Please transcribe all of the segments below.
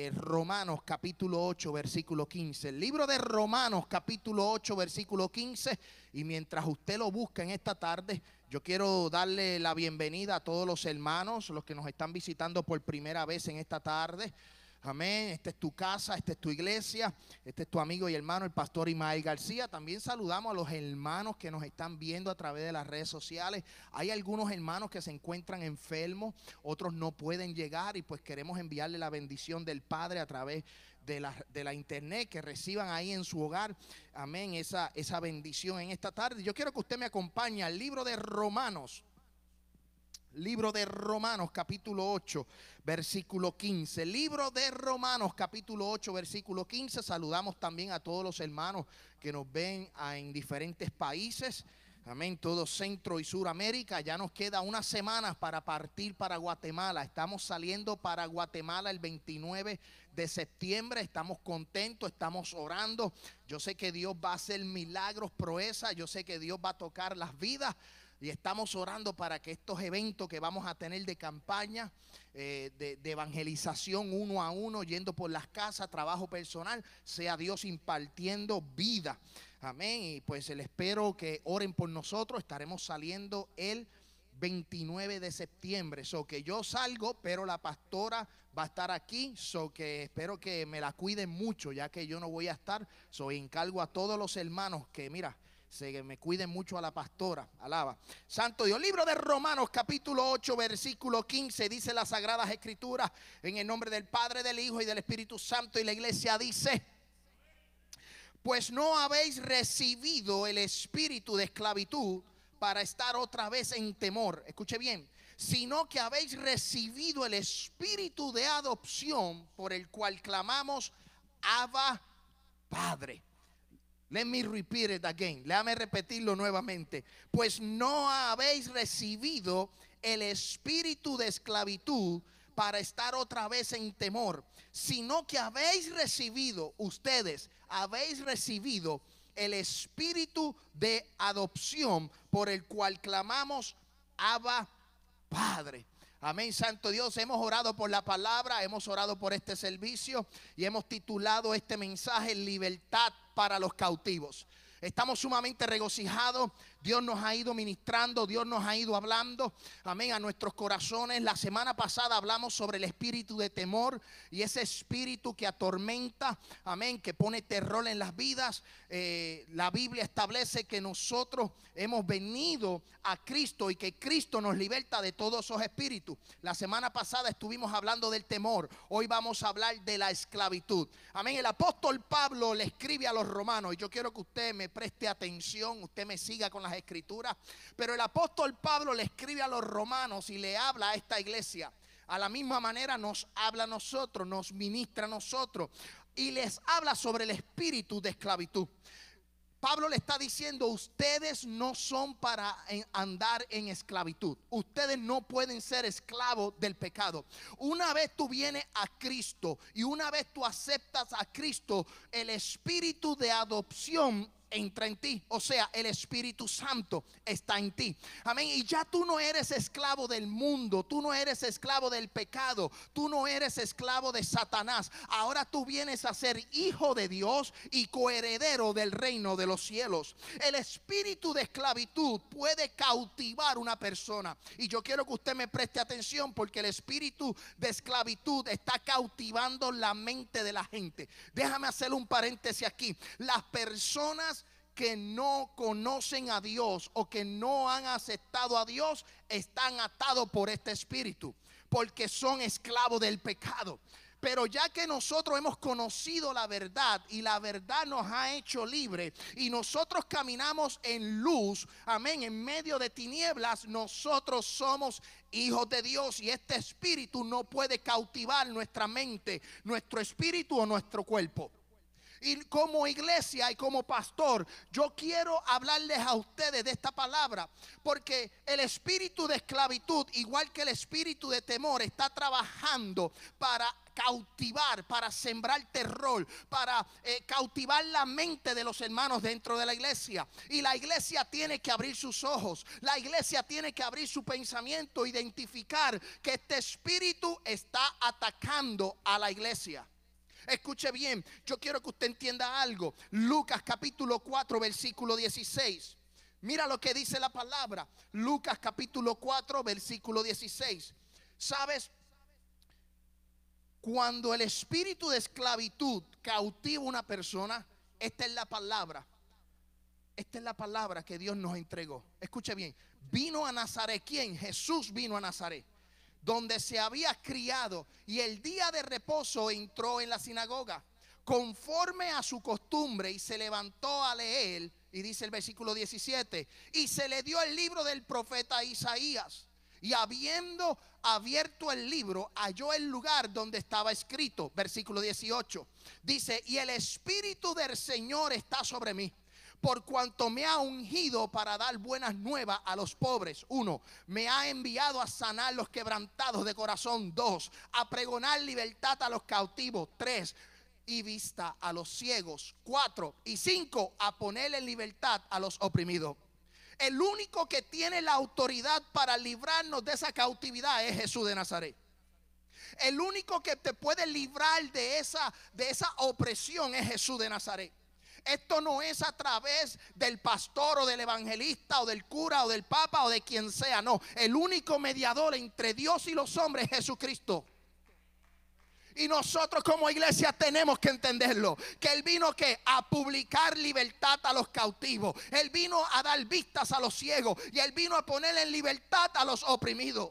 eh, Romanos capítulo 8 versículo 15. El libro de Romanos capítulo 8 versículo 15. Y mientras usted lo busca en esta tarde, yo quiero darle la bienvenida a todos los hermanos, los que nos están visitando por primera vez en esta tarde. Amén. Esta es tu casa, esta es tu iglesia, este es tu amigo y hermano, el pastor Imael García. También saludamos a los hermanos que nos están viendo a través de las redes sociales. Hay algunos hermanos que se encuentran enfermos, otros no pueden llegar y pues queremos enviarle la bendición del Padre a través de la, de la, internet, que reciban ahí en su hogar, amén, esa, esa bendición en esta tarde. Yo quiero que usted me acompañe al libro de Romanos, libro de Romanos capítulo 8, versículo 15. Libro de Romanos capítulo 8, versículo 15. Saludamos también a todos los hermanos que nos ven en diferentes países. Amén, todo Centro y Suramérica. Ya nos queda unas semanas para partir para Guatemala. Estamos saliendo para Guatemala el 29 de septiembre. Estamos contentos, estamos orando. Yo sé que Dios va a hacer milagros, proezas. Yo sé que Dios va a tocar las vidas. Y estamos orando para que estos eventos que vamos a tener de campaña, eh, de, evangelización uno a uno, yendo por las casas, trabajo personal, sea Dios impartiendo vida. Amén. Y pues les espero que oren por nosotros. Estaremos saliendo el 29 de septiembre. So que yo salgo, pero la pastora va a estar aquí. So que espero que me la cuiden mucho, ya que yo no voy a estar. So encargo a todos los hermanos que, mira, se me cuiden mucho a la pastora. Alaba. Santo Dios. Libro de Romanos, capítulo 8, versículo 15. Dice las Sagradas Escrituras en el nombre del Padre, del Hijo y del Espíritu Santo. Y la iglesia dice pues no habéis recibido el espíritu de esclavitud para estar otra vez en temor. Escuche bien, sino que habéis recibido el espíritu de adopción por el cual clamamos Abba Padre. Let me repeat it again. Déjame repetirlo nuevamente. Pues no habéis recibido el espíritu de esclavitud para estar otra vez en temor, sino que habéis recibido ustedes habéis recibido el espíritu de adopción por el cual clamamos Abba Padre. Amén, Santo Dios. Hemos orado por la palabra, hemos orado por este servicio y hemos titulado este mensaje Libertad para los cautivos. Estamos sumamente regocijados. Dios nos ha ido ministrando, Dios nos ha ido hablando, amén, a nuestros corazones. La semana pasada hablamos sobre el espíritu de temor y ese espíritu que atormenta, amén, que pone terror en las vidas. Eh, la Biblia establece que nosotros hemos venido a Cristo y que Cristo nos liberta de todos esos espíritus. La semana pasada estuvimos hablando del temor, hoy vamos a hablar de la esclavitud. Amén, el apóstol Pablo le escribe a los romanos y yo quiero que usted me preste atención, usted me siga con las escrituras. Pero el apóstol Pablo le escribe a los romanos y le habla a esta iglesia. A la misma manera nos habla a nosotros, nos ministra a nosotros y les habla sobre el espíritu de esclavitud. Pablo le está diciendo, ustedes no son para andar en esclavitud. Ustedes no pueden ser esclavos del pecado. Una vez tú vienes a Cristo y una vez tú aceptas a Cristo, el espíritu de adopción entra en ti. O sea, el Espíritu Santo está en ti. Amén. Y ya tú no eres esclavo del mundo, tú no eres esclavo del pecado, tú no eres esclavo de Satanás. Ahora tú vienes a ser hijo de Dios y coheredero del reino de los cielos. El espíritu de esclavitud puede cautivar una persona. Y yo quiero que usted me preste atención porque el espíritu de esclavitud está cautivando la mente de la gente. Déjame hacer un paréntesis aquí. Las personas que no conocen a Dios o que no han aceptado a Dios están atados por este espíritu, porque son esclavos del pecado. Pero ya que nosotros hemos conocido la verdad y la verdad nos ha hecho libre y nosotros caminamos en luz, amén, en medio de tinieblas, nosotros somos hijos de Dios y este espíritu no puede cautivar nuestra mente, nuestro espíritu o nuestro cuerpo. Y como iglesia y como pastor, yo quiero hablarles a ustedes de esta palabra, porque el espíritu de esclavitud, igual que el espíritu de temor, está trabajando para cautivar, para sembrar terror, para eh, cautivar la mente de los hermanos dentro de la iglesia. Y la iglesia tiene que abrir sus ojos, la iglesia tiene que abrir su pensamiento, identificar que este espíritu está atacando a la iglesia. Escuche bien, yo quiero que usted entienda algo. Lucas capítulo 4, versículo 16. Mira lo que dice la palabra. Lucas capítulo 4, versículo 16. ¿Sabes? Cuando el espíritu de esclavitud cautiva a una persona, esta es la palabra. Esta es la palabra que Dios nos entregó. Escuche bien. Vino a Nazaret. ¿Quién? Jesús vino a Nazaret donde se había criado, y el día de reposo entró en la sinagoga, conforme a su costumbre, y se levantó a leer, y dice el versículo 17, y se le dio el libro del profeta Isaías. Y habiendo abierto el libro, halló el lugar donde estaba escrito, versículo 18. Dice, y el Espíritu del Señor está sobre mí por cuanto me ha ungido para dar buenas nuevas a los pobres. Uno, me ha enviado a sanar los quebrantados de corazón. Dos, a pregonar libertad a los cautivos. Tres, y vista a los ciegos. Cuatro, y cinco, a poner en libertad a los oprimidos. El único que tiene la autoridad para librarnos de esa cautividad es Jesús de Nazaret. El único que te puede librar de esa, de esa opresión es Jesús de Nazaret. Esto no es a través del pastor o del evangelista o del cura o del papa o de quien sea. No, el único mediador entre Dios y los hombres es Jesucristo. Y nosotros como iglesia tenemos que entenderlo. Que Él vino que a publicar libertad a los cautivos. Él vino a dar vistas a los ciegos. Y Él vino a poner en libertad a los oprimidos.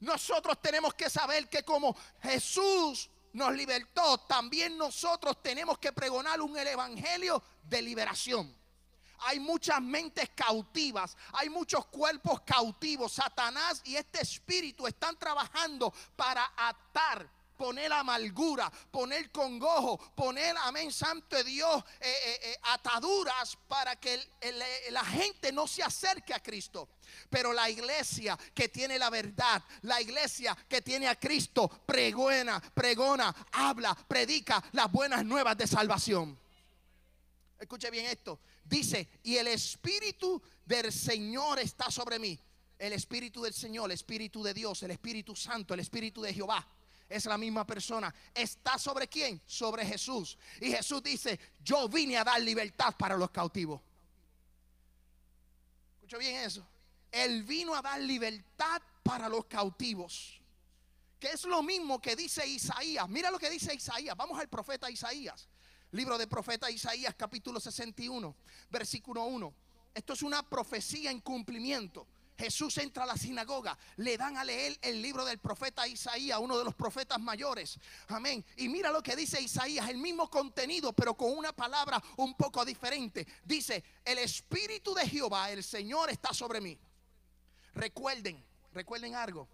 Nosotros tenemos que saber que como Jesús nos libertó, también nosotros tenemos que pregonar un evangelio de liberación. Hay muchas mentes cautivas, hay muchos cuerpos cautivos. Satanás y este espíritu están trabajando para atar poner amargura, poner congojo, poner, amén, santo de Dios, eh, eh, eh, ataduras para que la gente no se acerque a Cristo. Pero la iglesia que tiene la verdad, la iglesia que tiene a Cristo, pregona, pregona, habla, predica las buenas nuevas de salvación. Escuche bien esto. Dice, y el Espíritu del Señor está sobre mí. El Espíritu del Señor, el Espíritu de Dios, el Espíritu Santo, el Espíritu de Jehová es la misma persona. ¿Está sobre quién? Sobre Jesús. Y Jesús dice, yo vine a dar libertad para los cautivos. Escucha bien eso. Él vino a dar libertad para los cautivos. Que es lo mismo que dice Isaías. Mira lo que dice Isaías. Vamos al profeta Isaías. Libro de profeta Isaías capítulo 61, versículo 1. Esto es una profecía en cumplimiento. Jesús entra a la sinagoga, le dan a leer el libro del profeta Isaías, uno de los profetas mayores. Amén. Y mira lo que dice Isaías, el mismo contenido, pero con una palabra un poco diferente. Dice, el Espíritu de Jehová, el Señor, está sobre mí. Recuerden, recuerden algo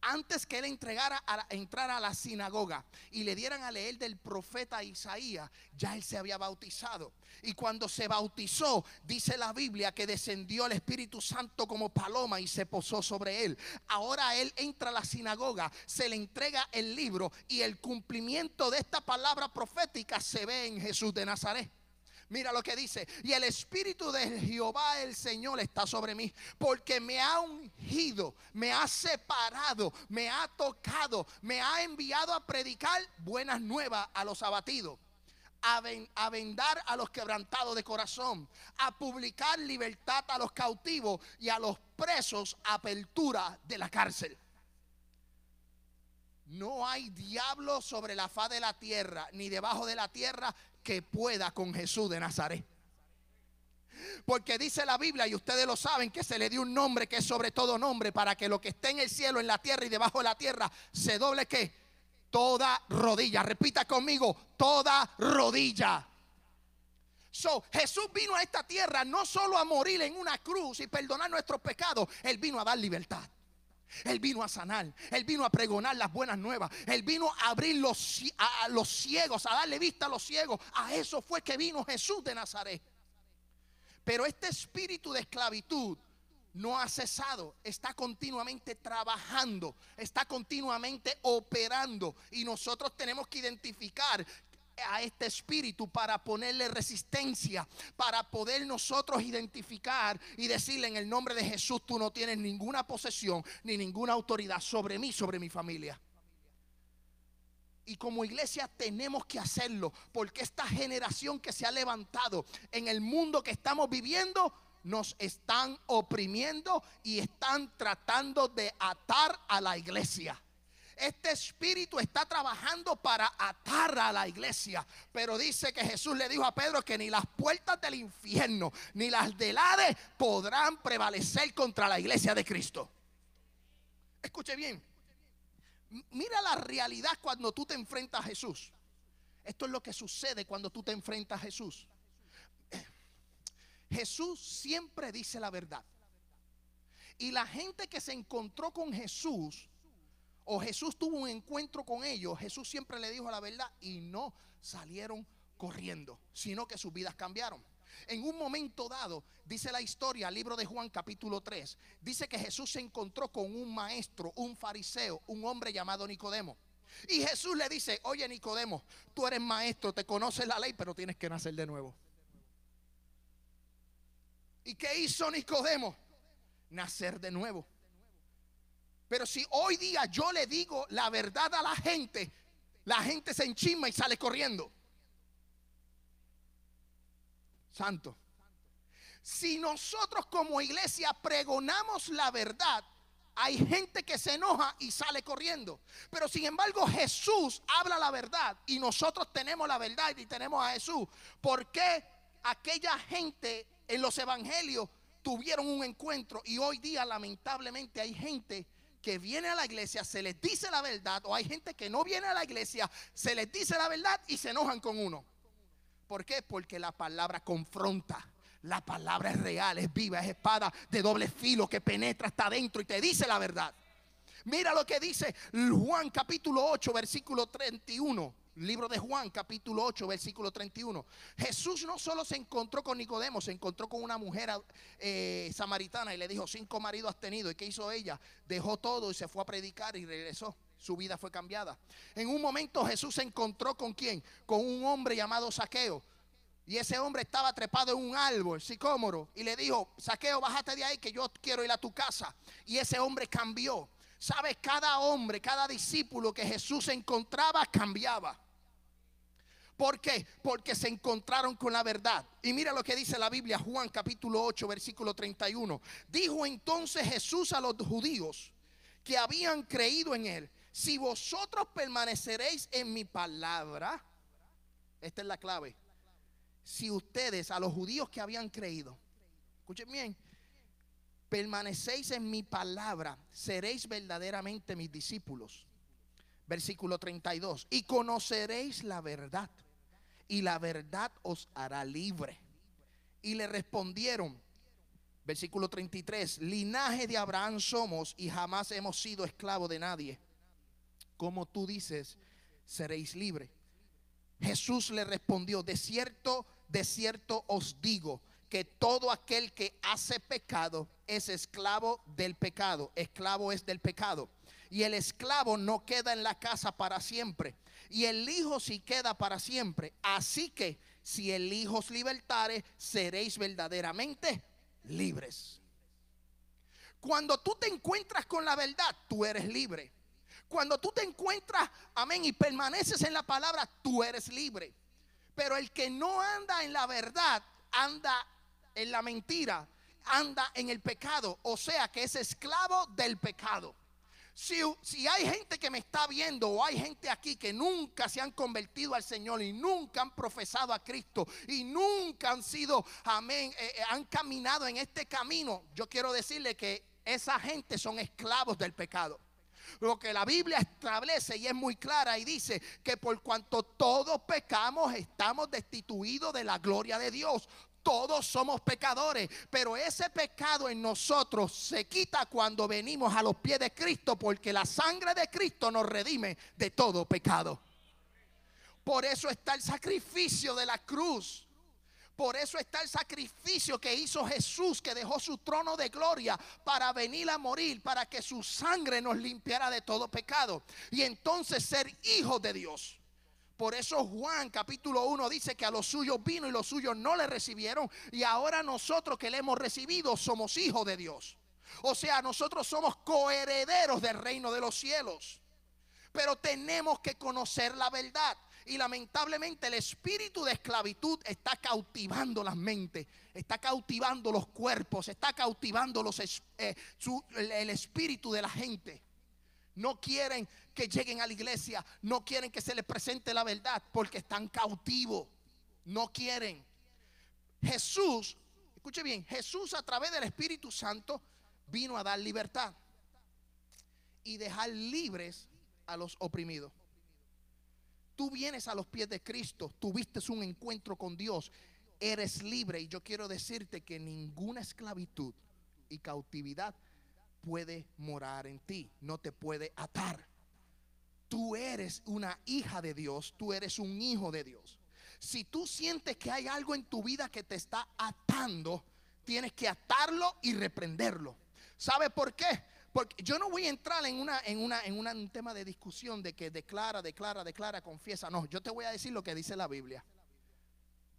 antes que él entregara a entrara a la sinagoga y le dieran a leer del profeta Isaías, ya él se había bautizado. Y cuando se bautizó, dice la Biblia que descendió el Espíritu Santo como paloma y se posó sobre él. Ahora él entra a la sinagoga, se le entrega el libro y el cumplimiento de esta palabra profética se ve en Jesús de Nazaret. Mira lo que dice. Y el Espíritu de Jehová el Señor está sobre mí. Porque me ha ungido, me ha separado, me ha tocado, me ha enviado a predicar buenas nuevas a los abatidos. A, vendar a los quebrantados de corazón, a publicar libertad a los cautivos y a los presos apertura de la cárcel. No hay diablo sobre la faz de la tierra, ni debajo de la tierra, que pueda con Jesús de Nazaret. Porque dice la Biblia, y ustedes lo saben, que se le dio un nombre que es sobre todo nombre, para que lo que esté en el cielo, en la tierra y debajo de la tierra, se doble que toda rodilla. Repita conmigo, toda rodilla. So, Jesús vino a esta tierra no solo a morir en una cruz y perdonar nuestros pecados, Él vino a dar libertad. Él vino a sanar, Él vino a pregonar las buenas nuevas, Él vino a abrir los, a los ciegos, a darle vista a los ciegos. A eso fue que vino Jesús de Nazaret. Pero este espíritu de esclavitud no ha cesado, está continuamente trabajando, está continuamente operando y nosotros tenemos que identificar a este espíritu para ponerle resistencia, para poder nosotros identificar y decirle en el nombre de Jesús, tú no tienes ninguna posesión ni ninguna autoridad sobre mí, sobre mi familia. Y como iglesia tenemos que hacerlo, porque esta generación que se ha levantado en el mundo que estamos viviendo, nos están oprimiendo y están tratando de atar a la iglesia. Este espíritu está trabajando para atar a la iglesia. Pero dice que Jesús le dijo a Pedro que ni las puertas del infierno ni las del Hades podrán prevalecer contra la iglesia de Cristo. Escuche bien. Mira la realidad cuando tú te enfrentas a Jesús. Esto es lo que sucede cuando tú te enfrentas a Jesús. Jesús siempre dice la verdad. Y la gente que se encontró con Jesús, o Jesús tuvo un encuentro con ellos, Jesús siempre le dijo la verdad y no salieron corriendo, sino que sus vidas cambiaron. En un momento dado, dice la historia, libro de Juan capítulo 3, dice que Jesús se encontró con un maestro, un fariseo, un hombre llamado Nicodemo. Y Jesús le dice, oye Nicodemo, tú eres maestro, te conoces la ley, pero tienes que nacer de nuevo. ¿Y qué hizo Nicodemo? Nacer de nuevo. Pero si hoy día yo le digo la verdad a la gente, la gente se enchisma y sale corriendo santo. Si nosotros como iglesia pregonamos la verdad, hay gente que se enoja y sale corriendo. Pero sin embargo Jesús habla la verdad y nosotros tenemos la verdad y tenemos a Jesús. ¿Por qué aquella gente en los evangelios tuvieron un encuentro y hoy día lamentablemente hay gente que viene a la iglesia, se les dice la verdad, o hay gente que no viene a la iglesia, se les dice la verdad y se enojan con uno? ¿Por qué? Porque la palabra confronta. La palabra es real, es viva, es espada de doble filo que penetra hasta adentro y te dice la verdad. Mira lo que dice Juan capítulo 8, versículo 31. Libro de Juan, capítulo 8, versículo 31. Jesús no solo se encontró con Nicodemo, se encontró con una mujer eh, samaritana y le dijo, cinco maridos has tenido. ¿Y qué hizo ella? Dejó todo y se fue a predicar y regresó su vida fue cambiada. En un momento Jesús se encontró con quién? Con un hombre llamado Saqueo. Y ese hombre estaba trepado en un árbol, sicómoro, y le dijo, Saqueo, bájate de ahí que yo quiero ir a tu casa. Y ese hombre cambió. ¿Sabes? Cada hombre, cada discípulo que Jesús encontraba, cambiaba. ¿Por qué? Porque se encontraron con la verdad. Y mira lo que dice la Biblia, Juan capítulo 8, versículo 31. Dijo entonces Jesús a los judíos que habían creído en él, si vosotros permaneceréis en mi palabra, esta es la clave. Si ustedes, a los judíos que habían creído, escuchen bien, permanecéis en mi palabra, seréis verdaderamente mis discípulos. Versículo 32. Y conoceréis la verdad, y la verdad os hará libre. Y le respondieron, versículo 33, linaje de Abraham somos y jamás hemos sido esclavos de nadie como tú dices, seréis libres. Jesús le respondió, de cierto, de cierto os digo que todo aquel que hace pecado es esclavo del pecado. Esclavo es del pecado. Y el esclavo no queda en la casa para siempre. Y el hijo sí queda para siempre. Así que si el hijo os libertare, seréis verdaderamente libres. Cuando tú te encuentras con la verdad, tú eres libre. Cuando tú te encuentras, amén, y permaneces en la palabra, tú eres libre. Pero el que no anda en la verdad, anda en la mentira, anda en el pecado. O sea que es esclavo del pecado. Si, hay gente que me está viendo o hay gente aquí que nunca se han convertido al Señor y nunca han profesado a Cristo y nunca han sido, amén, eh, eh, han caminado en este camino, yo quiero decirle que esa gente son esclavos del pecado. Lo que la Biblia establece y es muy clara y dice que por cuanto todos pecamos estamos destituidos de la gloria de Dios. Todos somos pecadores, pero ese pecado en nosotros se quita cuando venimos a los pies de Cristo, porque la sangre de Cristo nos redime de todo pecado. Por eso está el sacrificio de la cruz. Por eso está el sacrificio que hizo Jesús, que dejó su trono de gloria para venir a morir, para que su sangre nos limpiara de todo pecado. Y entonces ser hijos de Dios. Por eso Juan capítulo 1 dice que a los suyos vino y los suyos no le recibieron. Y ahora nosotros que le hemos recibido somos hijos de Dios. O sea, nosotros somos coherederos del reino de los cielos. Pero tenemos que conocer la verdad. Y lamentablemente el espíritu de esclavitud está cautivando las mentes, está cautivando los cuerpos, está cautivando los, eh, el espíritu de la gente. No quieren que lleguen a la iglesia, no quieren que se les presente la verdad porque están cautivos. No quieren. Jesús, escuche bien, Jesús a través del Espíritu Santo vino a dar libertad y dejar libres a los oprimidos. Tú vienes a los pies de Cristo, tuviste un encuentro con Dios, eres libre y yo quiero decirte que ninguna esclavitud y cautividad puede morar en ti, no te puede atar. Tú eres una hija de Dios, tú eres un hijo de Dios. Si tú sientes que hay algo en tu vida que te está atando, tienes que atarlo y reprenderlo. ¿Sabe por qué? Porque yo no voy a entrar en una en una en un tema de discusión de que declara, declara, declara, confiesa. No, yo te voy a decir lo que dice la Biblia.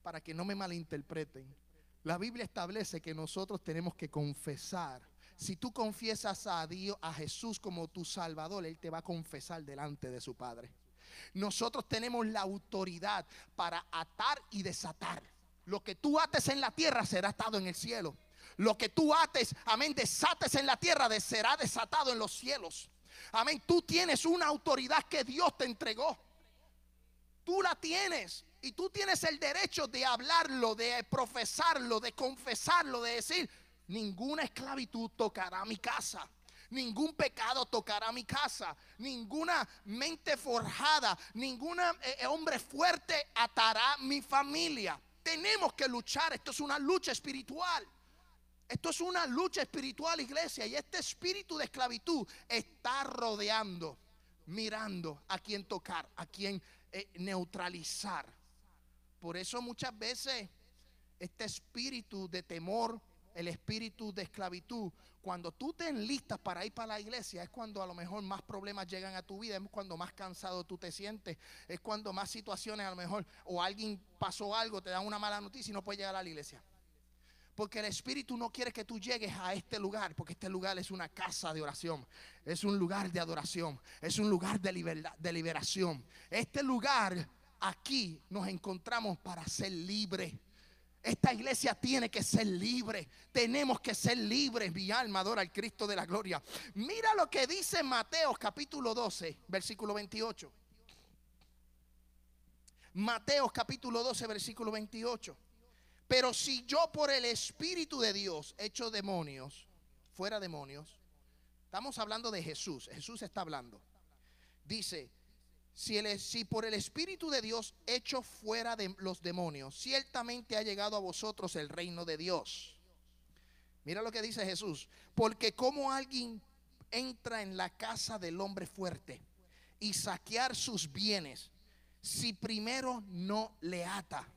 Para que no me malinterpreten. La Biblia establece que nosotros tenemos que confesar si tú confiesas a Dios, a Jesús como tu Salvador, Él te va a confesar delante de su Padre. Nosotros tenemos la autoridad para atar y desatar. Lo que tú ates en la tierra será atado en el cielo. Lo que tú ates, amén, desates en la tierra será desatado en los cielos. Amén, tú tienes una autoridad que Dios te entregó. Tú la tienes. Y tú tienes el derecho de hablarlo, de profesarlo, de confesarlo, de decir, ninguna esclavitud tocará mi casa. Ningún pecado tocará mi casa. Ninguna mente forjada, ningún eh, eh, hombre fuerte atará mi familia. Tenemos que luchar. Esto es una lucha espiritual. Esto es una lucha espiritual, iglesia. Y este espíritu de esclavitud está rodeando, mirando a quién tocar, a quién eh, neutralizar. Por eso muchas veces este espíritu de temor, el espíritu de esclavitud. Cuando tú te enlistas para ir para la iglesia, es cuando a lo mejor más problemas llegan a tu vida, es cuando más cansado tú te sientes, es cuando más situaciones a lo mejor, o alguien pasó algo, te dan una mala noticia y no puedes llegar a la iglesia. Porque el Espíritu no quiere que tú llegues a este lugar, porque este lugar es una casa de oración, es un lugar de adoración, es un lugar de, de liberación. Este lugar, aquí nos encontramos para ser libres. Esta iglesia tiene que ser libre. Tenemos que ser libres. Mi alma adora al Cristo de la gloria. Mira lo que dice Mateo capítulo 12, versículo 28. Mateo capítulo 12, versículo 28. Pero si yo por el Espíritu de Dios hecho demonios, fuera demonios, estamos hablando de Jesús. Jesús está hablando. Dice, si, por el Espíritu de Dios hecho fuera de los demonios, ciertamente ha llegado a vosotros el reino de Dios. Mira lo que dice Jesús. Porque como alguien entra en la casa del hombre fuerte y saquear sus bienes, si primero no le ata,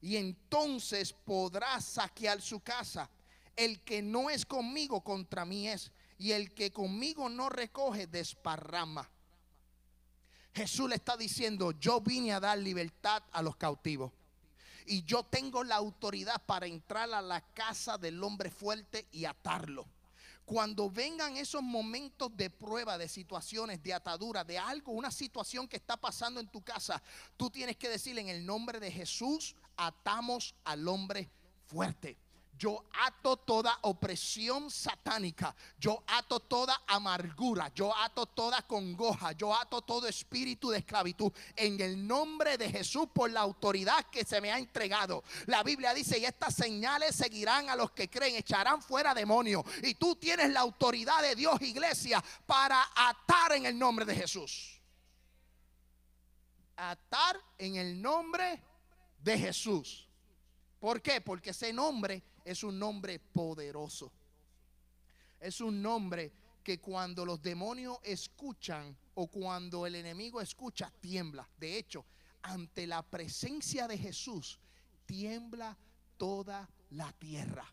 y entonces podrá saquear su casa. El que no es conmigo contra mí es, y el que conmigo no recoge desparrama. Jesús le está diciendo, yo vine a dar libertad a los cautivos. Y yo tengo la autoridad para entrar a la casa del hombre fuerte y atarlo. Cuando vengan esos momentos de prueba, de situaciones, de atadura, de algo, una situación que está pasando en tu casa, tú tienes que decir en el nombre de Jesús, atamos al hombre fuerte. Yo ato toda opresión satánica. Yo ato toda amargura. Yo ato toda congoja. Yo ato todo espíritu de esclavitud. En el nombre de Jesús por la autoridad que se me ha entregado. La Biblia dice, y estas señales seguirán a los que creen. Echarán fuera demonios. Y tú tienes la autoridad de Dios, iglesia, para atar en el nombre de Jesús. Atar en el nombre de Jesús. ¿Por qué? Porque ese nombre es un nombre poderoso. Es un nombre que cuando los demonios escuchan o cuando el enemigo escucha, tiembla. De hecho, ante la presencia de Jesús, tiembla toda la tierra.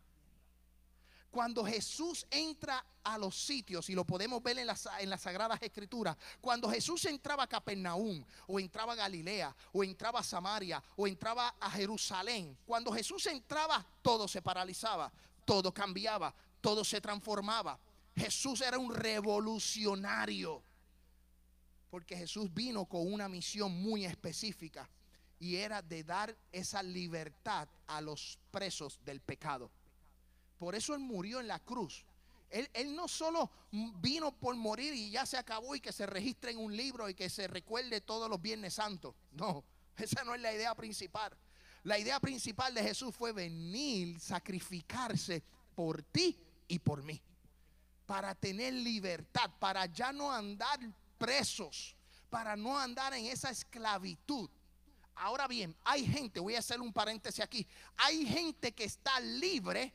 Cuando Jesús entra a los sitios, y lo podemos ver en las, en las Sagradas Escrituras, cuando Jesús entraba a Capernaum, o entraba a Galilea, o entraba a Samaria, o entraba a Jerusalén, cuando Jesús entraba, todo se paralizaba, todo cambiaba, todo se transformaba. Jesús era un revolucionario, porque Jesús vino con una misión muy específica, y era de dar esa libertad a los presos del pecado. Por eso Él murió en la cruz. Él, no solo vino por morir y ya se acabó y que se registre en un libro y que se recuerde todos los Viernes Santos. No, esa no es la idea principal. La idea principal de Jesús fue venir, sacrificarse por ti y por mí. Para tener libertad, para ya no andar presos, para no andar en esa esclavitud. Ahora bien, hay gente, voy a hacer un paréntesis aquí, hay gente que está libre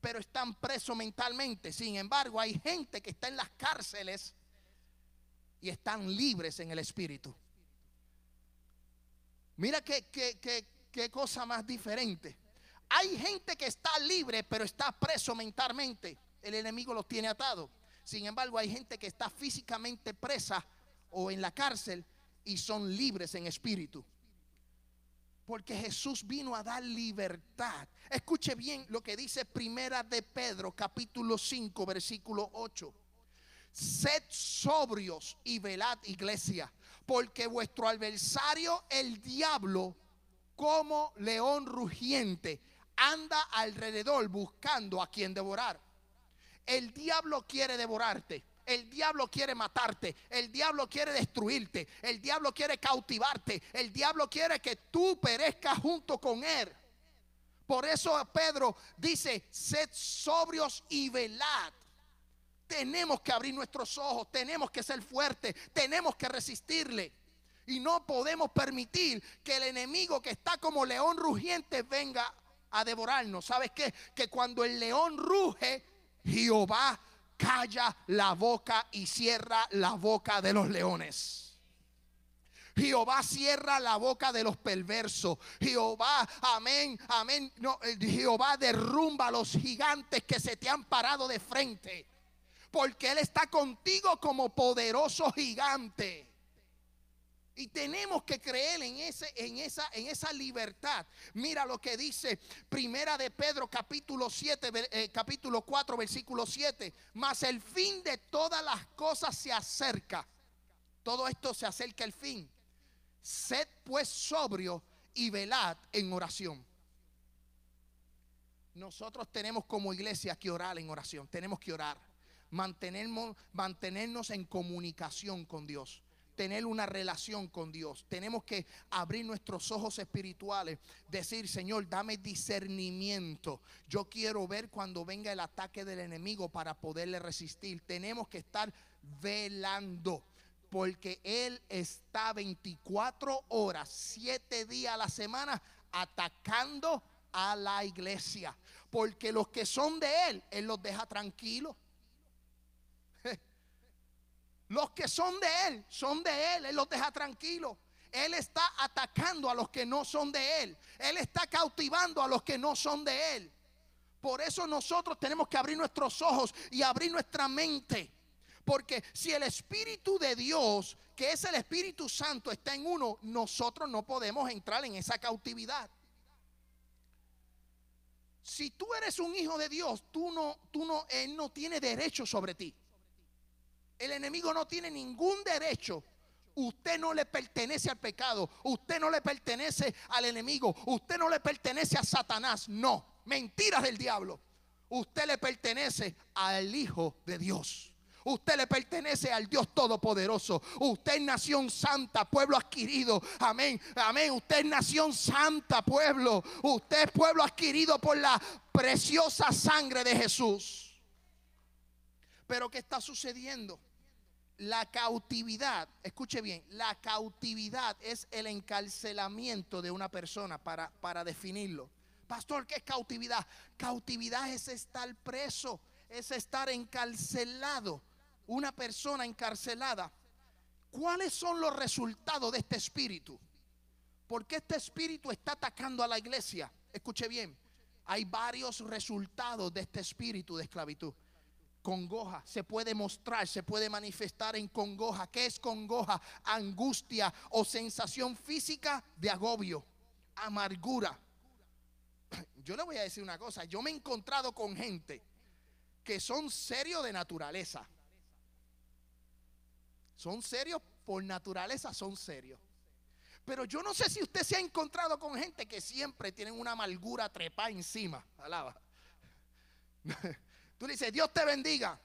pero están presos mentalmente. Sin embargo, hay gente que está en las cárceles y están libres en el espíritu. Mira qué, qué, cosa más diferente. Hay gente que está libre, pero está preso mentalmente. El enemigo los tiene atados. Sin embargo, hay gente que está físicamente presa o en la cárcel y son libres en espíritu. Porque Jesús vino a dar libertad. Escuche bien lo que dice Primera de Pedro, capítulo 5, versículo 8. Sed sobrios y velad, iglesia, porque vuestro adversario, el diablo, como león rugiente, anda alrededor buscando a quien devorar. El diablo quiere devorarte. El diablo quiere matarte, el diablo quiere destruirte, el diablo quiere cautivarte, el diablo quiere que tú perezcas junto con él. Por eso Pedro dice, sed sobrios y velad. Tenemos que abrir nuestros ojos, tenemos que ser fuertes, tenemos que resistirle. Y no podemos permitir que el enemigo que está como león rugiente venga a devorarnos. ¿Sabes qué? Que cuando el león ruge, Jehová calla la boca y cierra la boca de los leones. Jehová cierra la boca de los perversos. Jehová, amén, amén. Eh, Jehová derrumba a los gigantes que se te han parado de frente. Porque Él está contigo como poderoso gigante. Y tenemos que creer en, ese, en, esa, en esa libertad. Mira lo que dice Primera de Pedro capítulo 7, eh, capítulo 4, versículo 7. Mas el fin de todas las cosas se acerca. Todo esto se acerca el fin. Sed pues sobrio y velad en oración. Nosotros tenemos como iglesia que orar en oración. Tenemos que orar. Mantenernos, mantenernos en comunicación con Dios tener una relación con Dios. Tenemos que abrir nuestros ojos espirituales, decir, Señor, dame discernimiento. Yo quiero ver cuando venga el ataque del enemigo para poderle resistir. Tenemos que estar velando. Porque Él está 24 horas, 7 días a la semana atacando a la iglesia. Porque los que son de Él, Él los deja tranquilos. Los que son de Él, son de Él. Él los deja tranquilos. Él está atacando a los que no son de Él. Él está cautivando a los que no son de Él. Por eso nosotros tenemos que abrir nuestros ojos y abrir nuestra mente. Porque si el Espíritu de Dios, que es el Espíritu Santo, está en uno, nosotros no podemos entrar en esa cautividad. Si tú eres un hijo de Dios, tú no, tú no, Él no tiene derecho sobre ti. El enemigo no tiene ningún derecho. Usted no le pertenece al pecado. Usted no le pertenece al enemigo. Usted no le pertenece a Satanás. No. mentiras del diablo. Usted le pertenece al Hijo de Dios. Usted le pertenece al Dios Todopoderoso. Usted es nación santa, pueblo adquirido. Amén. Amén. Usted es nación santa, pueblo. Usted es pueblo adquirido por la preciosa sangre de Jesús. Pero ¿qué está sucediendo? La cautividad, escuche bien, la cautividad es el encarcelamiento de una persona para, para definirlo. Pastor, ¿qué es cautividad? Cautividad es estar preso, es estar encarcelado una persona encarcelada, ¿cuáles son los resultados de este espíritu? Porque este espíritu está atacando a la iglesia. Escuche bien, hay varios resultados de este espíritu de esclavitud. Congoja se puede mostrar, se puede manifestar en congoja. ¿Qué es congoja? Angustia o sensación física de agobio, amargura. Yo le voy a decir una cosa, yo me he encontrado con gente que son serios de naturaleza son serios por naturaleza, son serios. Pero yo no sé si usted se ha encontrado con gente que siempre tienen una amargura trepa encima. Alaba. Tú le dices, Dios te bendiga.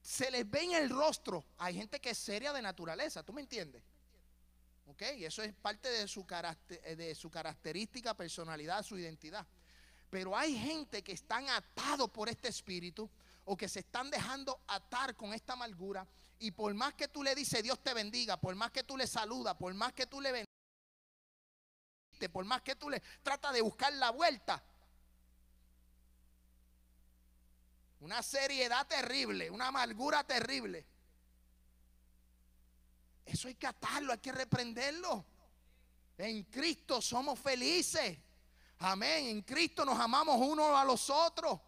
Se les ve en el rostro. Hay gente que es seria de naturaleza, ¿tú me entiendes? ¿Ok? Eso es parte de su, de su característica, personalidad, su identidad. Pero hay gente que están atados por este espíritu o que se están dejando atar con esta amargura. Y por más que tú le dices Dios te bendiga, por más que tú le saludas, por más que tú le bendigas, por más que tú le tratas de buscar la vuelta, una seriedad terrible, una amargura terrible. Eso hay que atarlo, hay que reprenderlo. En Cristo somos felices. Amén. En Cristo nos amamos unos a los otros.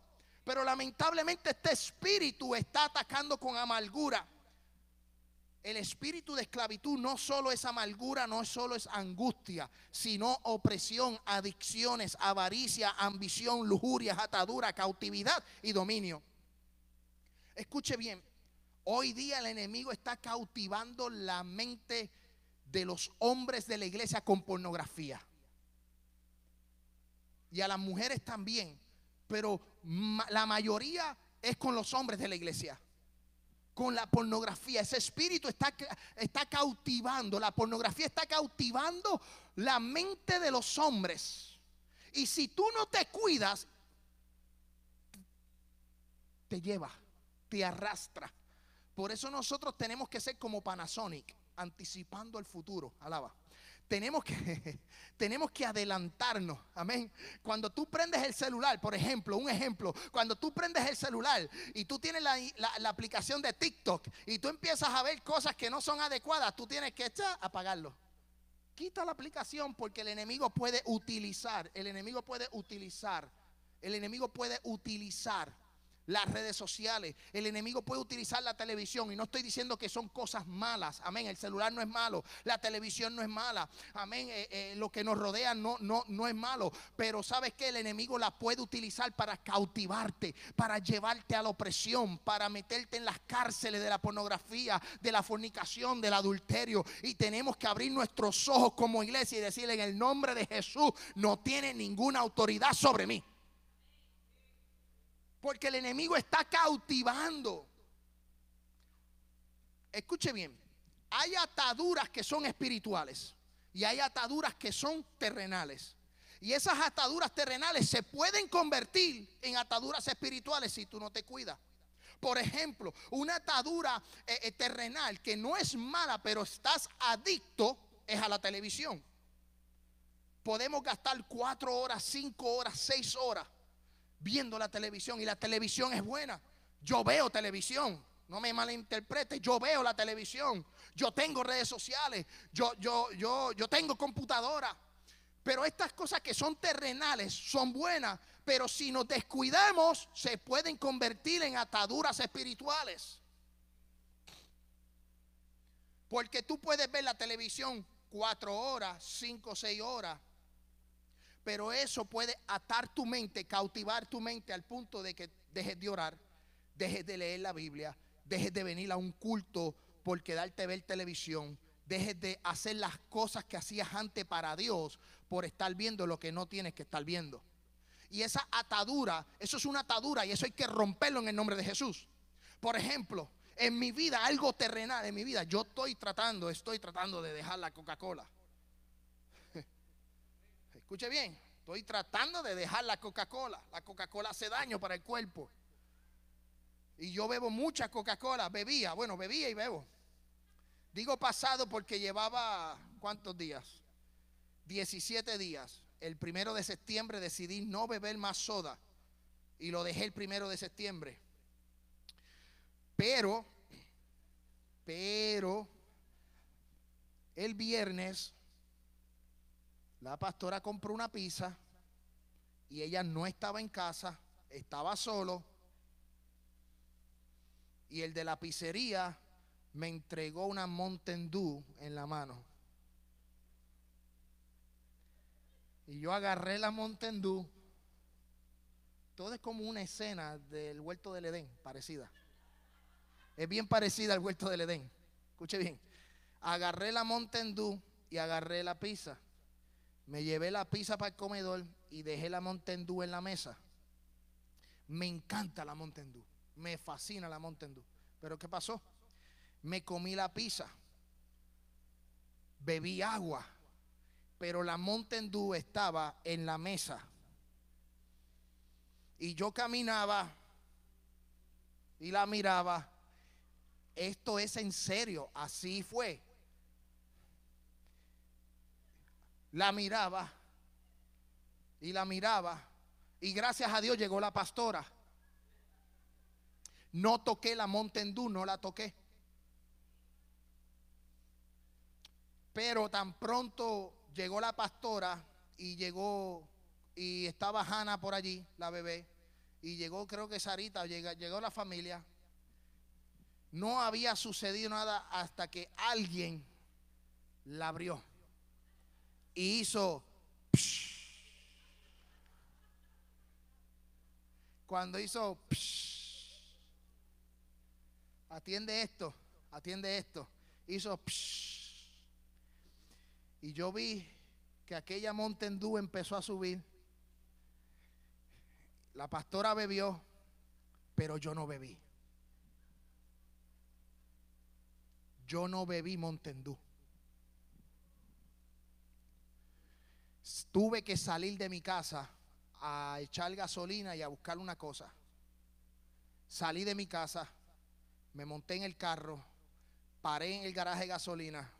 Pero lamentablemente este espíritu está atacando con amargura. El espíritu de esclavitud no solo es amargura, no solo es angustia, sino opresión, adicciones, avaricia, ambición, lujuria, atadura, cautividad y dominio. Escuche bien, hoy día el enemigo está cautivando la mente de los hombres de la iglesia con pornografía y a las mujeres también, pero la mayoría es con los hombres de la iglesia. Con la pornografía, ese espíritu está, está cautivando, la pornografía está cautivando la mente de los hombres. Y si tú no te cuidas, te lleva, te arrastra. Por eso nosotros tenemos que ser como Panasonic, anticipando el futuro. Alaba tenemos que, tenemos que adelantarnos. Amén. Cuando tú prendes el celular, por ejemplo, un ejemplo, cuando tú prendes el celular y tú tienes la, aplicación de TikTok y tú empiezas a ver cosas que no son adecuadas, tú tienes que echar, apagarlo. Quita la aplicación porque el enemigo puede utilizar, el enemigo puede utilizar, el enemigo puede utilizar las redes sociales. El enemigo puede utilizar la televisión y no estoy diciendo que son cosas malas. Amén. El celular no es malo, la televisión no es mala. Amén. Eh, eh, lo que nos rodea no, no, no es malo. Pero sabes que el enemigo la puede utilizar para cautivarte, para llevarte a la opresión, para meterte en las cárceles de la pornografía, de la fornicación, del adulterio. Y tenemos que abrir nuestros ojos como iglesia y decirle en el nombre de Jesús, no tiene ninguna autoridad sobre mí. Porque el enemigo está cautivando. Escuche bien, hay ataduras que son espirituales y hay ataduras que son terrenales. Y esas ataduras terrenales se pueden convertir en ataduras espirituales si tú no te cuidas. Por ejemplo, una atadura eh, eh, terrenal que no es mala, pero estás adicto, es a la televisión. Podemos gastar cuatro horas, cinco horas, seis horas viendo la televisión y la televisión es buena. Yo veo televisión, no me malinterprete, yo veo la televisión, yo tengo redes sociales, yo, yo, yo, yo tengo computadora. Pero estas cosas que son terrenales son buenas, pero si nos descuidamos se pueden convertir en ataduras espirituales. Porque tú puedes ver la televisión cuatro horas, cinco, seis horas, pero eso puede atar tu mente, cautivar tu mente al punto de que dejes de orar, dejes de leer la Biblia, dejes de venir a un culto por quedarte a ver televisión, dejes de hacer las cosas que hacías antes para Dios por estar viendo lo que no tienes que estar viendo. Y esa atadura, eso es una atadura y eso hay que romperlo en el nombre de Jesús. Por ejemplo, en mi vida, algo terrenal en mi vida, yo estoy tratando, estoy tratando de dejar la Coca-Cola. Escuche bien, estoy tratando de dejar la Coca-Cola. La Coca-Cola hace daño para el cuerpo. Y yo bebo mucha Coca-Cola, bebía, bueno, bebía y bebo. Digo pasado porque llevaba, ¿cuántos días? 17 días. El primero de septiembre decidí no beber más soda y lo dejé el primero de septiembre. Pero, pero, el viernes la pastora compró una pizza y ella no estaba en casa, estaba solo. Y el de la pizzería me entregó una Mountain Dew en la mano. Y yo agarré la Mountain Dew. Todo es como una escena del huerto del Edén, parecida. Es bien parecida al huerto del Edén. Escuche bien. Agarré la Mountain Dew y agarré la pizza. Me llevé la pizza para el comedor y dejé la Mountain en la mesa. Me encanta la Mountain. Me fascina la Mountain. Pero ¿qué pasó? Me comí la pizza. Bebí agua. Pero la Mountain estaba en la mesa. Y yo caminaba y la miraba. Esto es en serio. Así fue. La miraba y la miraba. Y gracias a Dios llegó la pastora. No toqué la Mountain no la toqué. Pero tan pronto llegó la pastora y llegó y estaba Hannah por allí, la bebé, y llegó creo que Sarita, llegó la familia. No había sucedido nada hasta que alguien la abrió y hizo cuando hizo atiende esto, atiende esto, hizo y yo vi que aquella Montendú empezó a subir. La pastora bebió, pero yo no bebí. Yo no bebí Montendú. Tuve que salir de mi casa a echar gasolina y a buscar una cosa. Salí de mi casa, me monté en el carro, paré en el garaje de gasolina,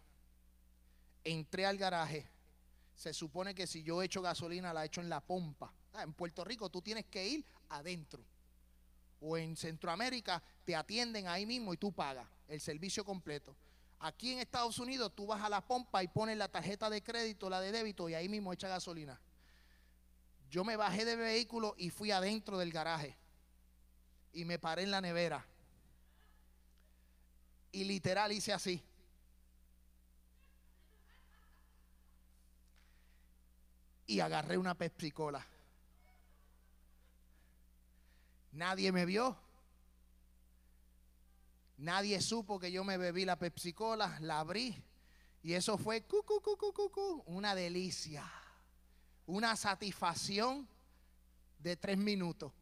entré al garaje. Se supone que si yo echo gasolina, la echo en la pompa. Ah, en Puerto Rico tú tienes que ir adentro. O en Centroamérica te atienden ahí mismo y tú pagas el servicio completo. Aquí en Estados Unidos tú vas a la pompa y pones la tarjeta de crédito, la de débito y ahí mismo echa gasolina. Yo me bajé del vehículo y fui adentro del garaje y me paré en la nevera. Y literal hice así. Y agarré una Pepsi Cola. Nadie me vio. Nadie supo que yo me bebí la Pepsi Cola, la abrí y eso fue cu, cu, cu, una delicia, una satisfacción de tres minutos.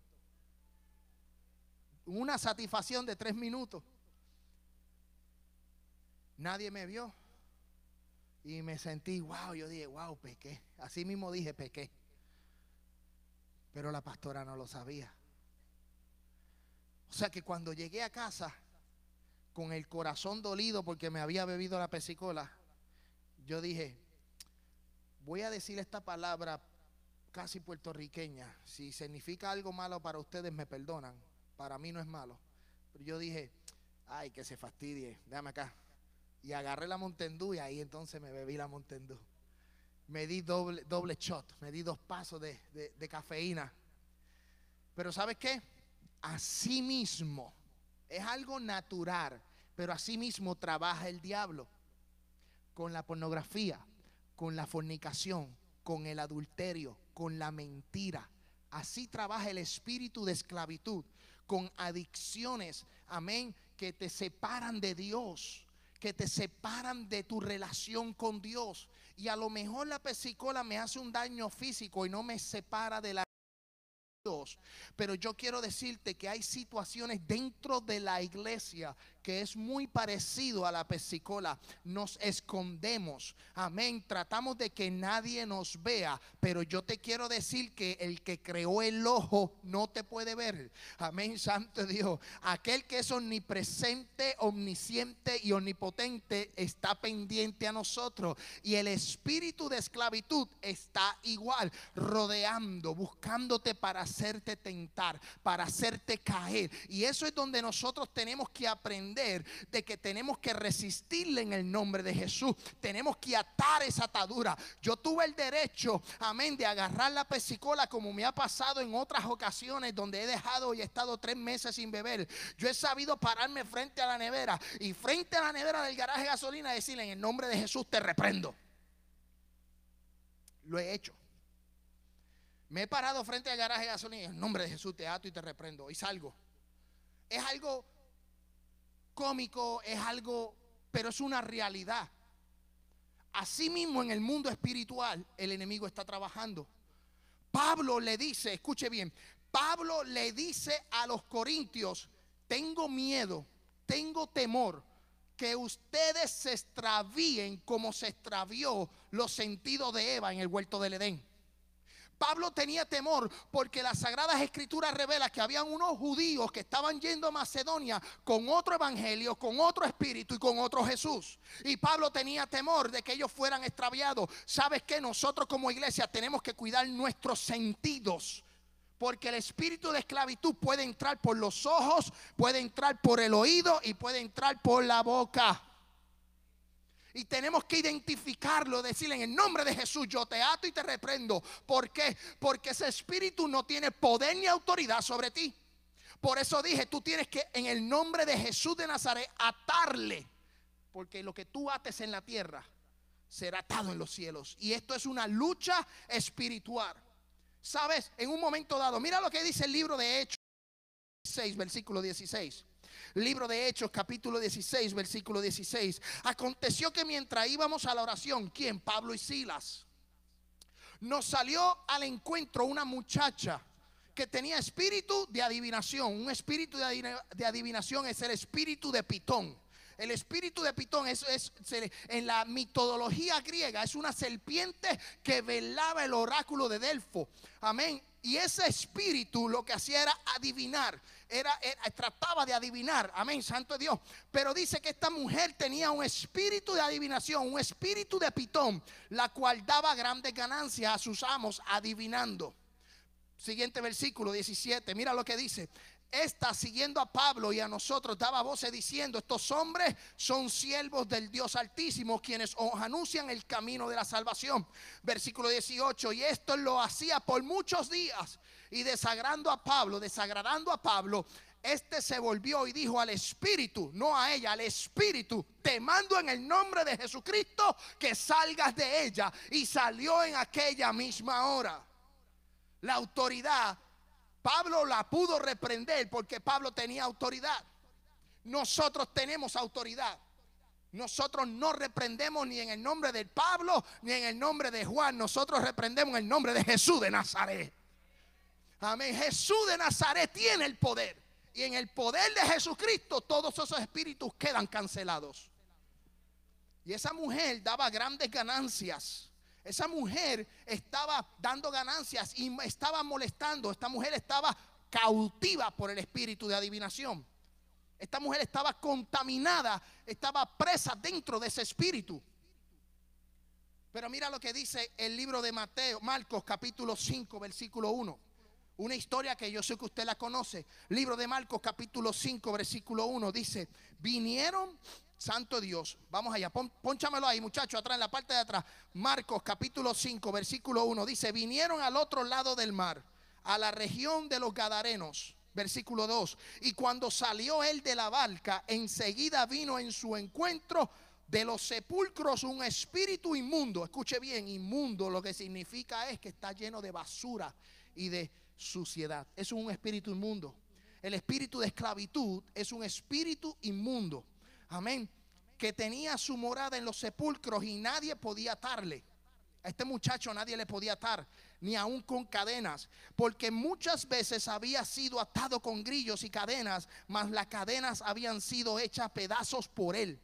Una satisfacción de tres minutos. Nadie me vio. Y me sentí, wow, yo dije, wow, pequé. Así mismo dije, pequé. Pero la pastora no lo sabía. O sea que cuando llegué a casa, con el corazón dolido porque me había bebido la pesicola, yo dije, voy a decir esta palabra casi puertorriqueña. Si significa algo malo para ustedes, me perdonan. Para mí no es malo. Pero yo dije, ay, que se fastidie, déjame acá. Y agarré la Montendú y ahí entonces me bebí la Montendú. Me di doble, doble shot, me di dos pasos de, de cafeína. Pero ¿sabes qué? Así mismo es algo natural, pero así mismo trabaja el diablo con la pornografía, con la fornicación, con el adulterio, con la mentira. Así trabaja el espíritu de esclavitud, con adicciones, amén, que te separan de Dios, que te separan de tu relación con Dios. Y a lo mejor la pesicola me hace un daño físico y no me separa de la Dios. Pero yo quiero decirte que hay situaciones dentro de la iglesia que es muy parecido a la pesicola. Nos escondemos. Amén. Tratamos de que nadie nos vea. Pero yo te quiero decir que el que creó el ojo no te puede ver. Amén, Santo Dios. Aquel que es omnipresente, omnisciente y omnipotente está pendiente a nosotros. Y el espíritu de esclavitud está igual, rodeando, buscándote para hacerte tentar, para hacerte caer. Y eso es donde nosotros tenemos que aprender de que tenemos que resistirle en el nombre de Jesús. Tenemos que atar esa atadura. Yo tuve el derecho, amén, de agarrar la pesicola como me ha pasado en otras ocasiones donde he dejado y he estado tres meses sin beber. Yo he sabido pararme frente a la nevera y frente a la nevera del garaje de gasolina decirle en el nombre de Jesús te reprendo. Lo he hecho. Me he parado frente al garaje de gasolina en el nombre de Jesús te ato y te reprendo y salgo. Es algo cómico, es algo, pero es una realidad. Asimismo, en el mundo espiritual, el enemigo está trabajando. Pablo le dice, escuche bien, Pablo le dice a los corintios, tengo miedo, tengo temor que ustedes se extravíen como se extravió los sentidos de Eva en el huerto del Edén. Pablo tenía temor porque las sagradas escrituras revelan que habían unos judíos que estaban yendo a Macedonia con otro evangelio, con otro espíritu y con otro Jesús. Y Pablo tenía temor de que ellos fueran extraviados. ¿Sabes que Nosotros como iglesia tenemos que cuidar nuestros sentidos. Porque el espíritu de esclavitud puede entrar por los ojos, puede entrar por el oído y puede entrar por la boca. Y tenemos que identificarlo, decirle en el nombre de Jesús, yo te ato y te reprendo. ¿Por qué? Porque ese espíritu no tiene poder ni autoridad sobre ti. Por eso dije, tú tienes que en el nombre de Jesús de Nazaret atarle. Porque lo que tú ates en la tierra será atado en los cielos. Y esto es una lucha espiritual. ¿Sabes? En un momento dado, mira lo que dice el libro de Hechos 6, versículo 16. Libro de Hechos, capítulo 16, versículo 16. Aconteció que mientras íbamos a la oración, ¿quién? Pablo y Silas. Nos salió al encuentro una muchacha que tenía espíritu de adivinación. Un espíritu de adivinación es el espíritu de Pitón. El espíritu de Pitón es, es, en la mitología griega es una serpiente que velaba el oráculo de Delfo. Amén. Y ese espíritu lo que hacía era adivinar, era, trataba de adivinar, amén, santo Dios. Pero dice que esta mujer tenía un espíritu de adivinación, un espíritu de pitón, la cual daba grandes ganancias a sus amos adivinando. Siguiente versículo 17, mira lo que dice. Esta siguiendo a Pablo y a nosotros daba voces diciendo, estos hombres son siervos del Dios Altísimo, quienes os anuncian el camino de la salvación. Versículo 18, y esto lo hacía por muchos días y desagradando a Pablo, desagradando a Pablo, este se volvió y dijo al Espíritu, no a ella, al Espíritu, te mando en el nombre de Jesucristo que salgas de ella. Y salió en aquella misma hora. La autoridad Pablo la pudo reprender porque Pablo tenía autoridad. Nosotros tenemos autoridad. Nosotros no reprendemos ni en el nombre de Pablo ni en el nombre de Juan. Nosotros reprendemos en el nombre de Jesús de Nazaret. Amén. Jesús de Nazaret tiene el poder. Y en el poder de Jesucristo todos esos espíritus quedan cancelados. Y esa mujer daba grandes ganancias esa mujer estaba dando ganancias y estaba molestando. Esta mujer estaba cautiva por el espíritu de adivinación. Esta mujer estaba contaminada, estaba presa dentro de ese espíritu. Pero mira lo que dice el libro de Mateo, Marcos capítulo 5, versículo 1. Una historia que yo sé que usted la conoce. Libro de Marcos capítulo 5, versículo 1 dice, vinieron Santo Dios. Vamos allá. Pónchamelo ahí, muchachos, atrás, en la parte de atrás. Marcos capítulo 5, versículo 1. Dice, vinieron al otro lado del mar, a la región de los Gadarenos. Versículo 2. Y cuando salió él de la barca, enseguida vino en su encuentro de los sepulcros un espíritu inmundo. Escuche bien, inmundo lo que significa es que está lleno de basura y de suciedad. Es un espíritu inmundo. El espíritu de esclavitud es un espíritu inmundo. Amén. que tenía su morada en los sepulcros y nadie podía atarle. A este muchacho nadie le podía atar, ni aún con cadenas, porque muchas veces había sido atado con grillos y cadenas, mas las cadenas habían sido hechas pedazos por él.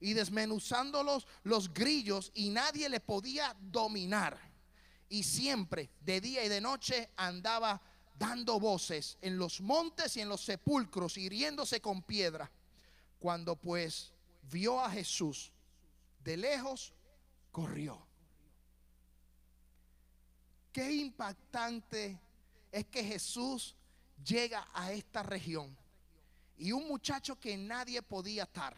Y desmenuzándolos los grillos y nadie le podía dominar. Y siempre, de día y de noche, andaba dando voces en los montes y en los sepulcros, hiriéndose con piedra. Cuando pues vio a Jesús de lejos, corrió. Qué impactante es que Jesús llega a esta región y un muchacho que nadie podía atar,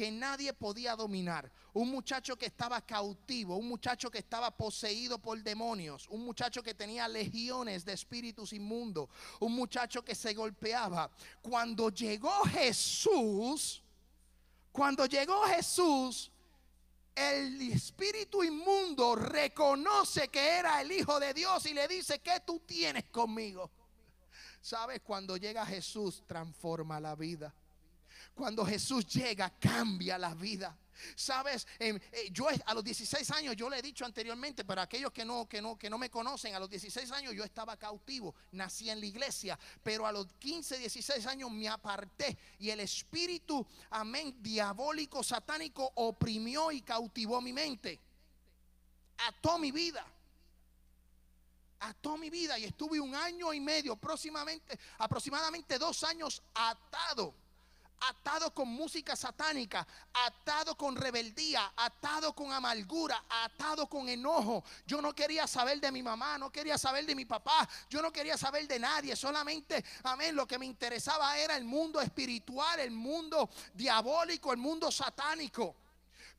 que nadie podía dominar, un muchacho que estaba cautivo, un muchacho que estaba poseído por demonios, un muchacho que tenía legiones de espíritus inmundos, un muchacho que se golpeaba. Cuando llegó Jesús, cuando llegó Jesús, el espíritu inmundo reconoce que era el Hijo de Dios y le dice, ¿qué tú tienes conmigo? ¿Sabes? Cuando llega Jesús transforma la vida. Cuando Jesús llega cambia la vida. Sabes, em, eh, yo a los 16 años, yo le he dicho anteriormente, pero aquellos que no, que no, que no me conocen, a los 16 años yo estaba cautivo, nací en la iglesia, pero a los 15, 16 años me aparté y el espíritu, amén, diabólico, satánico, oprimió y cautivó mi mente, ató mi vida. Ató mi vida y estuve un año y medio, próximamente, aproximadamente dos años atado atado con música satánica, atado con rebeldía, atado con amargura, atado con enojo. Yo no quería saber de mi mamá, no quería saber de mi papá, yo no quería saber de nadie, solamente, amén, lo que me interesaba era el mundo espiritual, el mundo diabólico, el mundo satánico.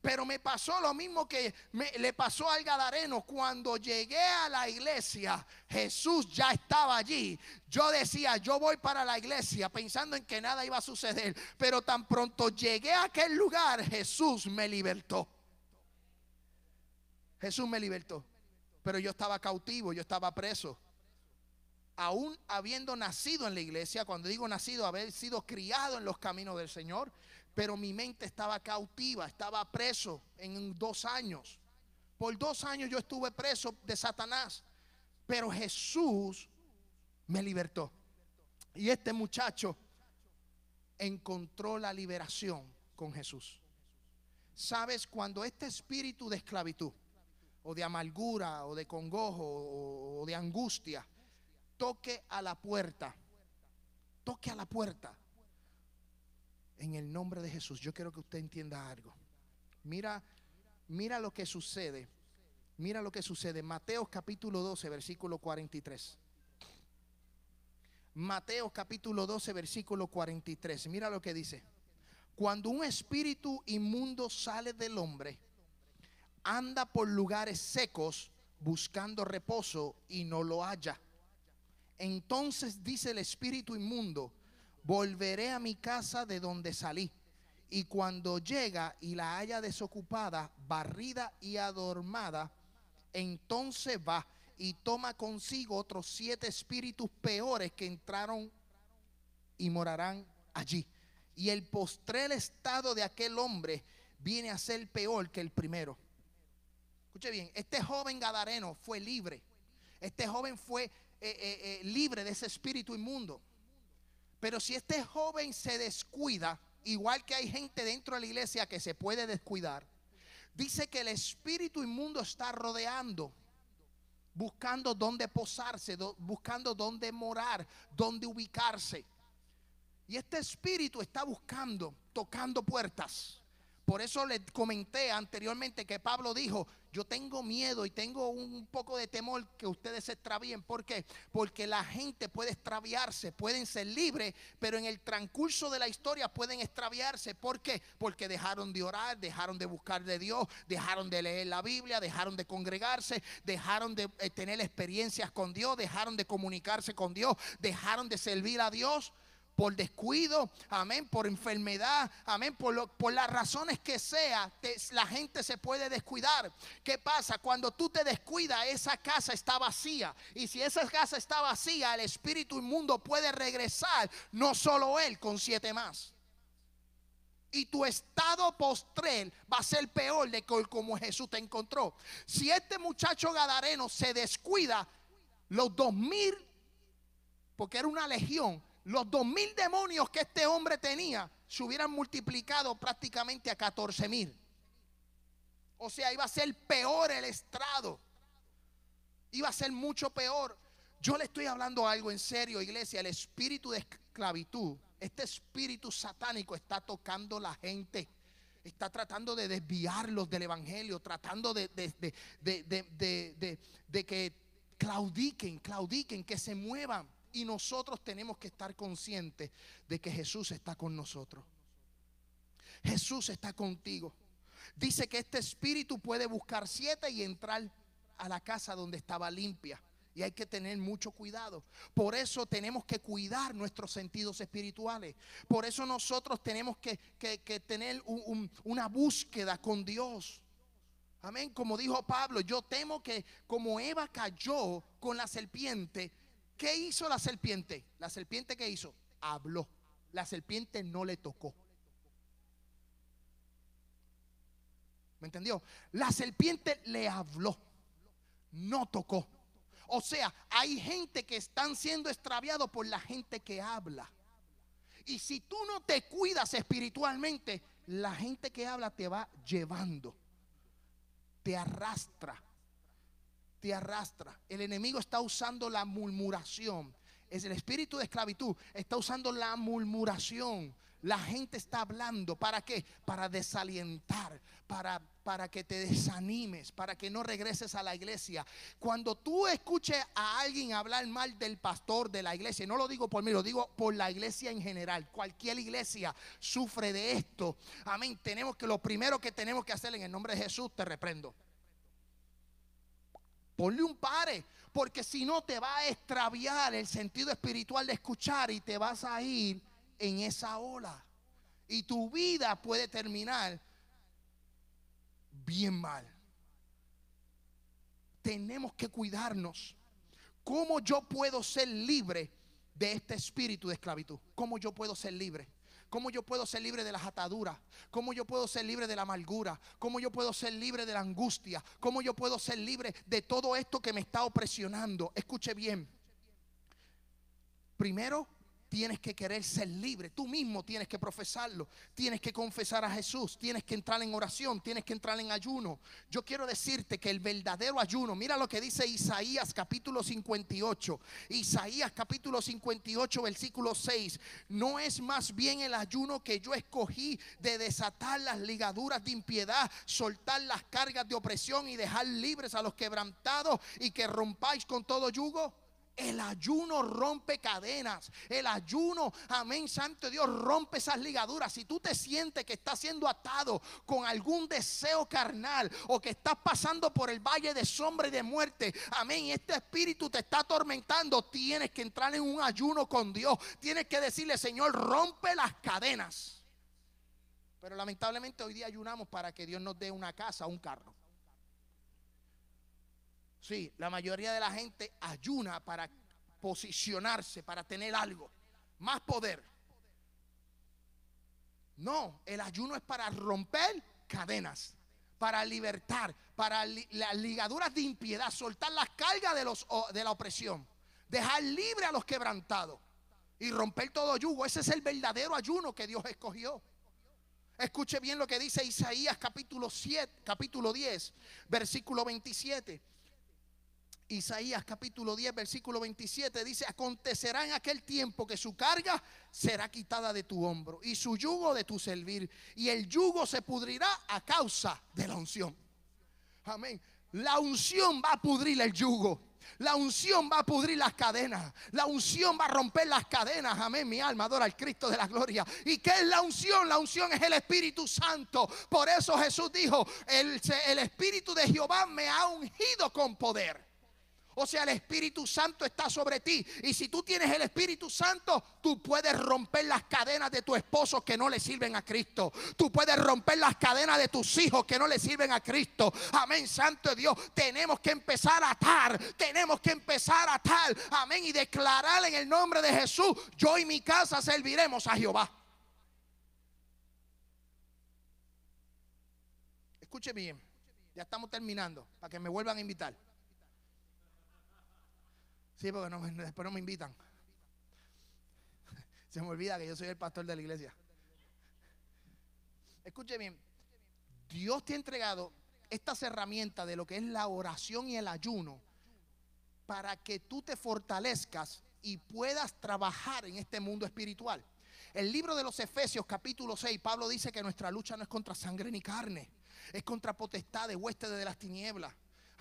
Pero me pasó lo mismo que le pasó al Gadareno. Cuando llegué a la iglesia, Jesús ya estaba allí. Yo decía, yo voy para la iglesia pensando en que nada iba a suceder. Pero tan pronto llegué a aquel lugar, Jesús me libertó. Jesús me libertó. Pero yo estaba cautivo, yo estaba preso. Aún habiendo nacido en la iglesia, cuando digo nacido, haber sido criado en los caminos del Señor, pero mi mente estaba cautiva, estaba preso en dos años. Por dos años yo estuve preso de Satanás, pero Jesús me libertó. Y este muchacho encontró la liberación con Jesús. Sabes, cuando este espíritu de esclavitud, o de amargura, o de congojo, o de angustia, toque a la puerta, toque a la puerta, en el nombre de Jesús, yo quiero que usted entienda algo. Mira, mira lo que sucede. Mira lo que sucede. Mateo capítulo 12, versículo 43. Mateo capítulo 12, versículo 43. Mira lo que dice. Cuando un espíritu inmundo sale del hombre, anda por lugares secos buscando reposo y no lo halla. Entonces dice el espíritu inmundo, volveré a mi casa de donde salí. Y cuando llega y la haya desocupada, barrida y adormada, entonces va y toma consigo otros siete espíritus peores que entraron y morarán allí. Y el postrer estado de aquel hombre viene a ser peor que el primero. Escuche bien, este joven gadareno fue libre. Este joven fue eh, eh, eh, libre de ese espíritu inmundo. Pero si este joven se descuida, igual que hay gente dentro de la iglesia que se puede descuidar, dice que el espíritu inmundo está rodeando, buscando dónde posarse, buscando dónde morar, dónde ubicarse. Y este espíritu está buscando, tocando puertas. Por eso le comenté anteriormente que Pablo dijo, yo tengo miedo y tengo un poco de temor que ustedes se extravíen. ¿Por qué? Porque la gente puede extraviarse, pueden ser libres, pero en el transcurso de la historia pueden extraviarse. ¿Por qué? Porque dejaron de orar, dejaron de buscar de Dios, dejaron de leer la Biblia, dejaron de congregarse, dejaron de eh, tener experiencias con Dios, dejaron de comunicarse con Dios, dejaron de servir a Dios por descuido, amén, por enfermedad, amén, por, por las razones que sea, la gente se puede descuidar. ¿Qué pasa? Cuando tú te descuidas, esa casa está vacía. Y si esa casa está vacía, el espíritu inmundo puede regresar, no solo él, con siete más. y tu estado postrer va a ser peor de como Jesús te encontró. Si este muchacho gadareno se descuida, los dos mil, porque era una legión, los dos mil demonios que este hombre tenía se hubieran multiplicado prácticamente a 14 mil. O sea, iba a ser peor el estrado. Iba a ser mucho peor. Yo le estoy hablando algo en serio, iglesia. El espíritu de esclavitud, este espíritu satánico está tocando la gente. Está tratando de desviarlos del evangelio, tratando de, de, de que claudiquen, claudiquen, que se muevan. Y nosotros tenemos que estar conscientes de que Jesús está con nosotros. Jesús está contigo. Dice que este espíritu puede buscar siete y entrar a la casa donde estaba limpia. Y hay que tener mucho cuidado. Por eso tenemos que cuidar nuestros sentidos espirituales. Por eso nosotros tenemos que, tener una búsqueda con Dios. Amén. Como dijo Pablo, yo temo que como Eva cayó con la serpiente, ¿Qué hizo la serpiente? La serpiente que hizo? Habló. La serpiente no le tocó. ¿Me entendió? La serpiente le habló, no tocó. O sea, hay gente que están siendo extraviados por la gente que habla. Y si tú no te cuidas espiritualmente, la gente que habla te va llevando, te arrastra te arrastra. El enemigo está usando la murmuración. Es el espíritu de esclavitud. Está usando la murmuración. La gente está hablando. ¿Para qué? Para desalientar. Para, para que te desanimes. Para que no regreses a la iglesia. Cuando tú escuches a alguien hablar mal del pastor de la iglesia. No lo digo por mí. Lo digo por la iglesia en general. Cualquier iglesia sufre de esto. Amén. Tenemos que lo primero que tenemos que hacer en el nombre de Jesús. Te reprendo. Ponle un pare, porque si no te va a extraviar el sentido espiritual de escuchar y te vas a ir en esa ola. Y tu vida puede terminar bien mal. Tenemos que cuidarnos. ¿Cómo yo puedo ser libre de este espíritu de esclavitud? ¿Cómo yo puedo ser libre? ¿Cómo yo puedo ser libre de las ataduras? ¿Cómo yo puedo ser libre de la amargura? ¿Cómo yo puedo ser libre de la angustia? ¿Cómo yo puedo ser libre de todo esto que me está opresionando? Escuche bien. Primero, tienes que querer ser libre. Tú mismo tienes que profesarlo. Tienes que confesar a Jesús. Tienes que entrar en oración. Tienes que entrar en ayuno. Yo quiero decirte que el verdadero ayuno, mira lo que dice Isaías capítulo 58. Isaías capítulo 58 versículo 6. No es más bien el ayuno que yo escogí de desatar las ligaduras de impiedad, soltar las cargas de opresión y dejar libres a los quebrantados y que rompáis con todo yugo. El ayuno rompe cadenas. El ayuno, amén, Santo Dios, rompe esas ligaduras. Si tú te sientes que estás siendo atado con algún deseo carnal o que estás pasando por el valle de sombra y de muerte, amén, y este espíritu te está atormentando, tienes que entrar en un ayuno con Dios. Tienes que decirle, Señor, rompe las cadenas. Pero lamentablemente hoy día ayunamos para que Dios nos dé una casa o un carro. Sí, la mayoría de la gente ayuna para posicionarse, para tener algo, más poder. No, el ayuno es para romper cadenas, para libertar, para las ligaduras de impiedad, soltar las cargas de, los, de la opresión, dejar libre a los quebrantados y romper todo yugo. Ese es el verdadero ayuno que Dios escogió. Escuche bien lo que dice Isaías capítulo 7, capítulo 10, versículo 27. Isaías capítulo 10, versículo 27 dice, acontecerá en aquel tiempo que su carga será quitada de tu hombro y su yugo de tu servir y el yugo se pudrirá a causa de la unción. Amén. La unción va a pudrir el yugo. La unción va a pudrir las cadenas. La unción va a romper las cadenas. Amén. Mi alma adora al Cristo de la gloria. ¿Y qué es la unción? La unción es el Espíritu Santo. Por eso Jesús dijo, el, el Espíritu de Jehová me ha ungido con poder. O sea, el Espíritu Santo está sobre ti. Y si tú tienes el Espíritu Santo, tú puedes romper las cadenas de tu esposo que no le sirven a Cristo. Tú puedes romper las cadenas de tus hijos que no le sirven a Cristo. Amén, Santo Dios. Tenemos que empezar a atar. Tenemos que empezar a atar. Amén. Y declarar en el nombre de Jesús, yo y mi casa serviremos a Jehová. escuche bien, ya estamos terminando, para que me vuelvan a invitar. Sí, porque después no me invitan. Se me olvida que yo soy el pastor de la iglesia. Escuche bien, Dios te ha entregado estas herramientas de lo que es la oración y el ayuno para que tú te fortalezcas y puedas trabajar en este mundo espiritual. El libro de los Efesios capítulo 6, Pablo dice que nuestra lucha no es contra sangre ni carne, es contra potestades, huestes de las tinieblas.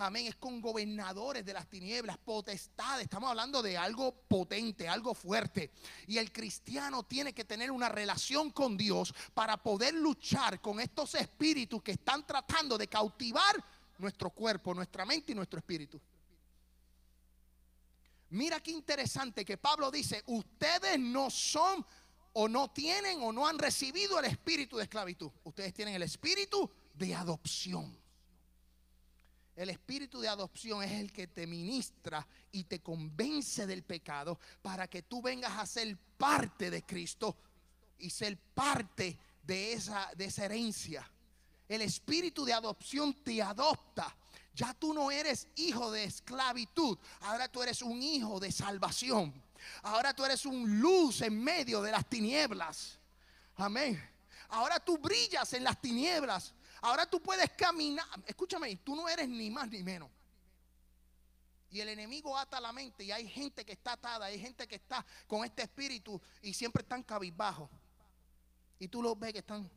Amén, es con gobernadores de las tinieblas, potestades. Estamos hablando de algo potente, algo fuerte. Y el cristiano tiene que tener una relación con Dios para poder luchar con estos espíritus que están tratando de cautivar nuestro cuerpo, nuestra mente y nuestro espíritu. Mira qué interesante que Pablo dice, ustedes no son o no tienen o no han recibido el espíritu de esclavitud. Ustedes tienen el espíritu de adopción. El espíritu de adopción es el que te ministra y te convence del pecado para que tú vengas a ser parte de Cristo y ser parte de esa, de herencia. El espíritu de adopción te adopta. Ya tú no eres hijo de esclavitud, ahora tú eres un hijo de salvación. Ahora tú eres un luz en medio de las tinieblas. Amén. Ahora tú brillas en las tinieblas. Ahora tú puedes caminar. Escúchame, tú no eres ni más ni menos. Y el enemigo ata la mente y hay gente que está atada, hay gente que está con este espíritu y siempre están cabizbajos. Y tú los ves que están.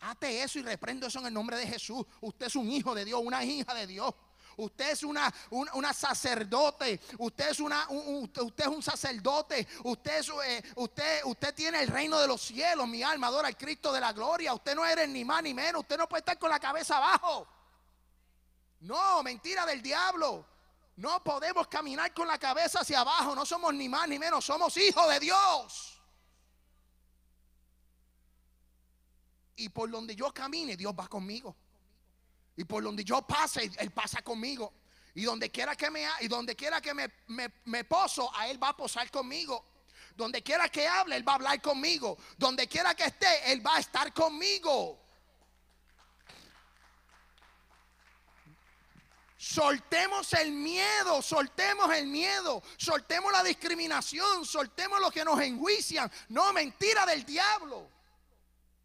Ate eso y reprendo eso en el nombre de Jesús. Usted es un hijo de Dios, una hija de Dios. Usted es una, una, sacerdote. Usted es, una, un, usted es un sacerdote. Usted, eh, usted, usted tiene el reino de los cielos. Mi alma adora al Cristo de la gloria. Usted no eres ni más ni menos. Usted no puede estar con la cabeza abajo. No, mentira del diablo. No podemos caminar con la cabeza hacia abajo. No somos ni más ni menos. Somos hijos de Dios. Y por donde yo camine, Dios va conmigo. Y por donde yo pase, Él pasa conmigo. Y donde quiera que me, y donde quiera que me, me, poso, a Él va a posar conmigo. Donde quiera que hable, Él va a hablar conmigo. Donde quiera que esté, Él va a estar conmigo. Soltemos el miedo, soltemos el miedo, soltemos la discriminación, soltemos lo que nos enjuician. No, mentira del diablo.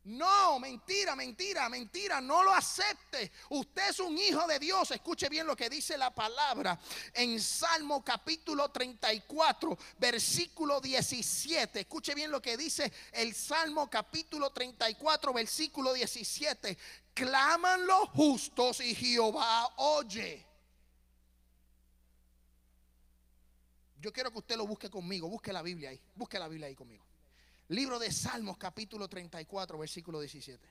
No, mentira, mentira, mentira, no lo acepte. Usted es un hijo de Dios. Escuche bien lo que dice la palabra en Salmo capítulo 34, versículo 17. Escuche bien lo que dice el Salmo capítulo 34, versículo 17. Claman los justos y Jehová oye. Yo quiero que usted lo busque conmigo, busque la Biblia ahí, busque la Biblia ahí conmigo. Libro de Salmos capítulo 34 versículo 17.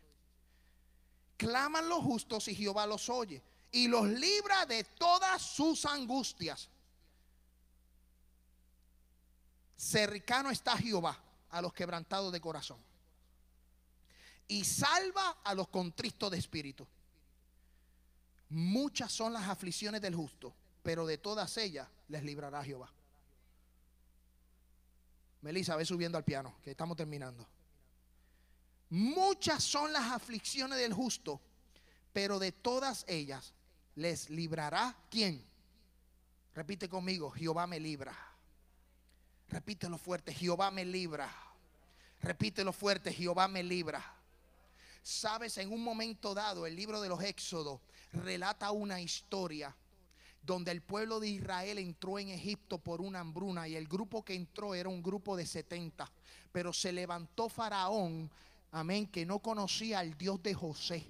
Claman los justos y Jehová los oye y los libra de todas sus angustias. Cercano está Jehová a los quebrantados de corazón y salva a los contristos de espíritu. Muchas son las aflicciones del justo, pero de todas ellas les librará Jehová. Melissa, ve subiendo al piano, que estamos terminando. Muchas son las aflicciones del justo, pero de todas ellas les librará quién. Repite conmigo, Jehová me libra. Repítelo fuerte, Jehová me libra. Repítelo fuerte, Jehová me libra. Sabes, en un momento dado, el libro de los Éxodos relata una historia donde el pueblo de Israel entró en Egipto por una hambruna y el grupo que entró era un grupo de 70. Pero se levantó Faraón, amén, que no conocía al Dios de José.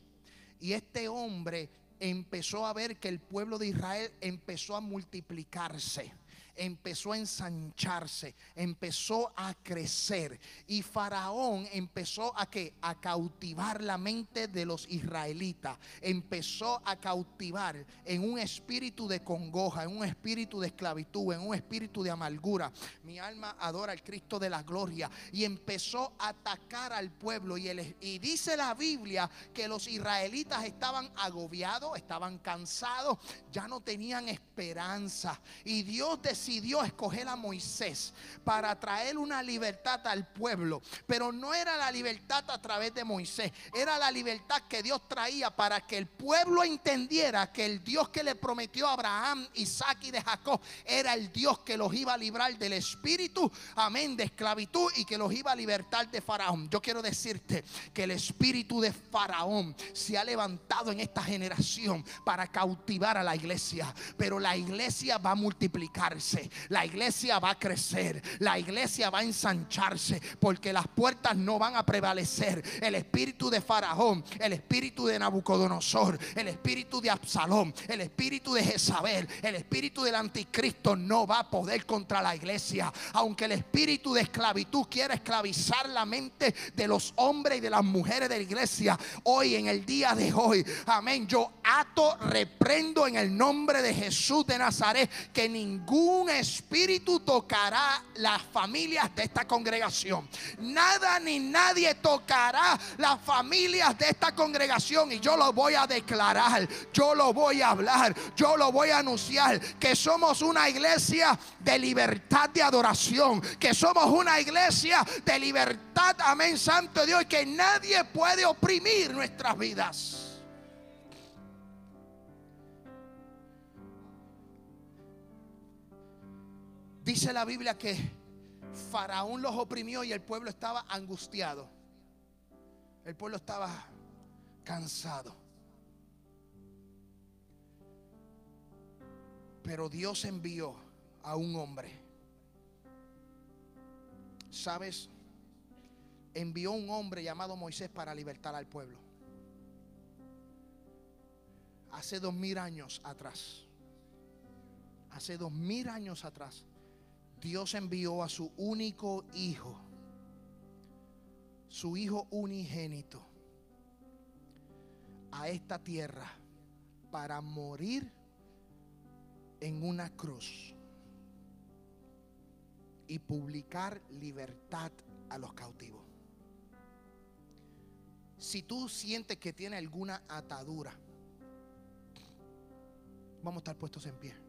Y este hombre empezó a ver que el pueblo de Israel empezó a multiplicarse empezó a ensancharse, empezó a crecer. Y Faraón empezó a que a cautivar la mente de los israelitas, empezó a cautivar en un espíritu de congoja, en un espíritu de esclavitud, en un espíritu de amargura. Mi alma adora al Cristo de la gloria. Y empezó a atacar al pueblo. Y, y dice la Biblia que los israelitas estaban agobiados, estaban cansados, ya no tenían esperanza. Y Dios decía decidió escoger a Moisés para traer una libertad al pueblo. Pero no era la libertad a través de Moisés, era la libertad que Dios traía para que el pueblo entendiera que el Dios que le prometió a Abraham, Isaac y de Jacob era el Dios que los iba a librar del espíritu, amén, de esclavitud y que los iba a libertar de Faraón. Yo quiero decirte que el espíritu de Faraón se ha levantado en esta generación para cautivar a la iglesia, pero la iglesia va a multiplicarse, la iglesia va a crecer, la iglesia va a ensancharse, porque las puertas no van a prevalecer. El espíritu de Faraón, el espíritu de Nabucodonosor, el espíritu de Absalón, el espíritu de Jezabel, el espíritu del anticristo no va a poder contra la iglesia. Aunque el espíritu de esclavitud quiera esclavizar la mente de los hombres y de las mujeres de la iglesia, hoy en el día de hoy, amén, yo ato, reprendo en el nombre de Jesús de Nazaret que ningún espíritu tocará las familias de esta congregación. Nada ni nadie tocará las familias de esta congregación y yo lo voy a declarar, yo lo voy a hablar, yo lo voy a anunciar que somos una iglesia de libertad de adoración, que somos una iglesia de libertad, amén, santo Dios, que nadie puede oprimir nuestras vidas. Dice la Biblia que Faraón los oprimió y el pueblo estaba angustiado. El pueblo estaba cansado. Pero Dios envió a un hombre. ¿Sabes? Envió un hombre llamado Moisés para libertar al pueblo. Hace dos mil años atrás. Hace dos mil años atrás Dios envió a su único hijo, su hijo unigénito, a esta tierra para morir en una cruz y publicar libertad a los cautivos. Si tú sientes que tiene alguna atadura, vamos a estar puestos en pie.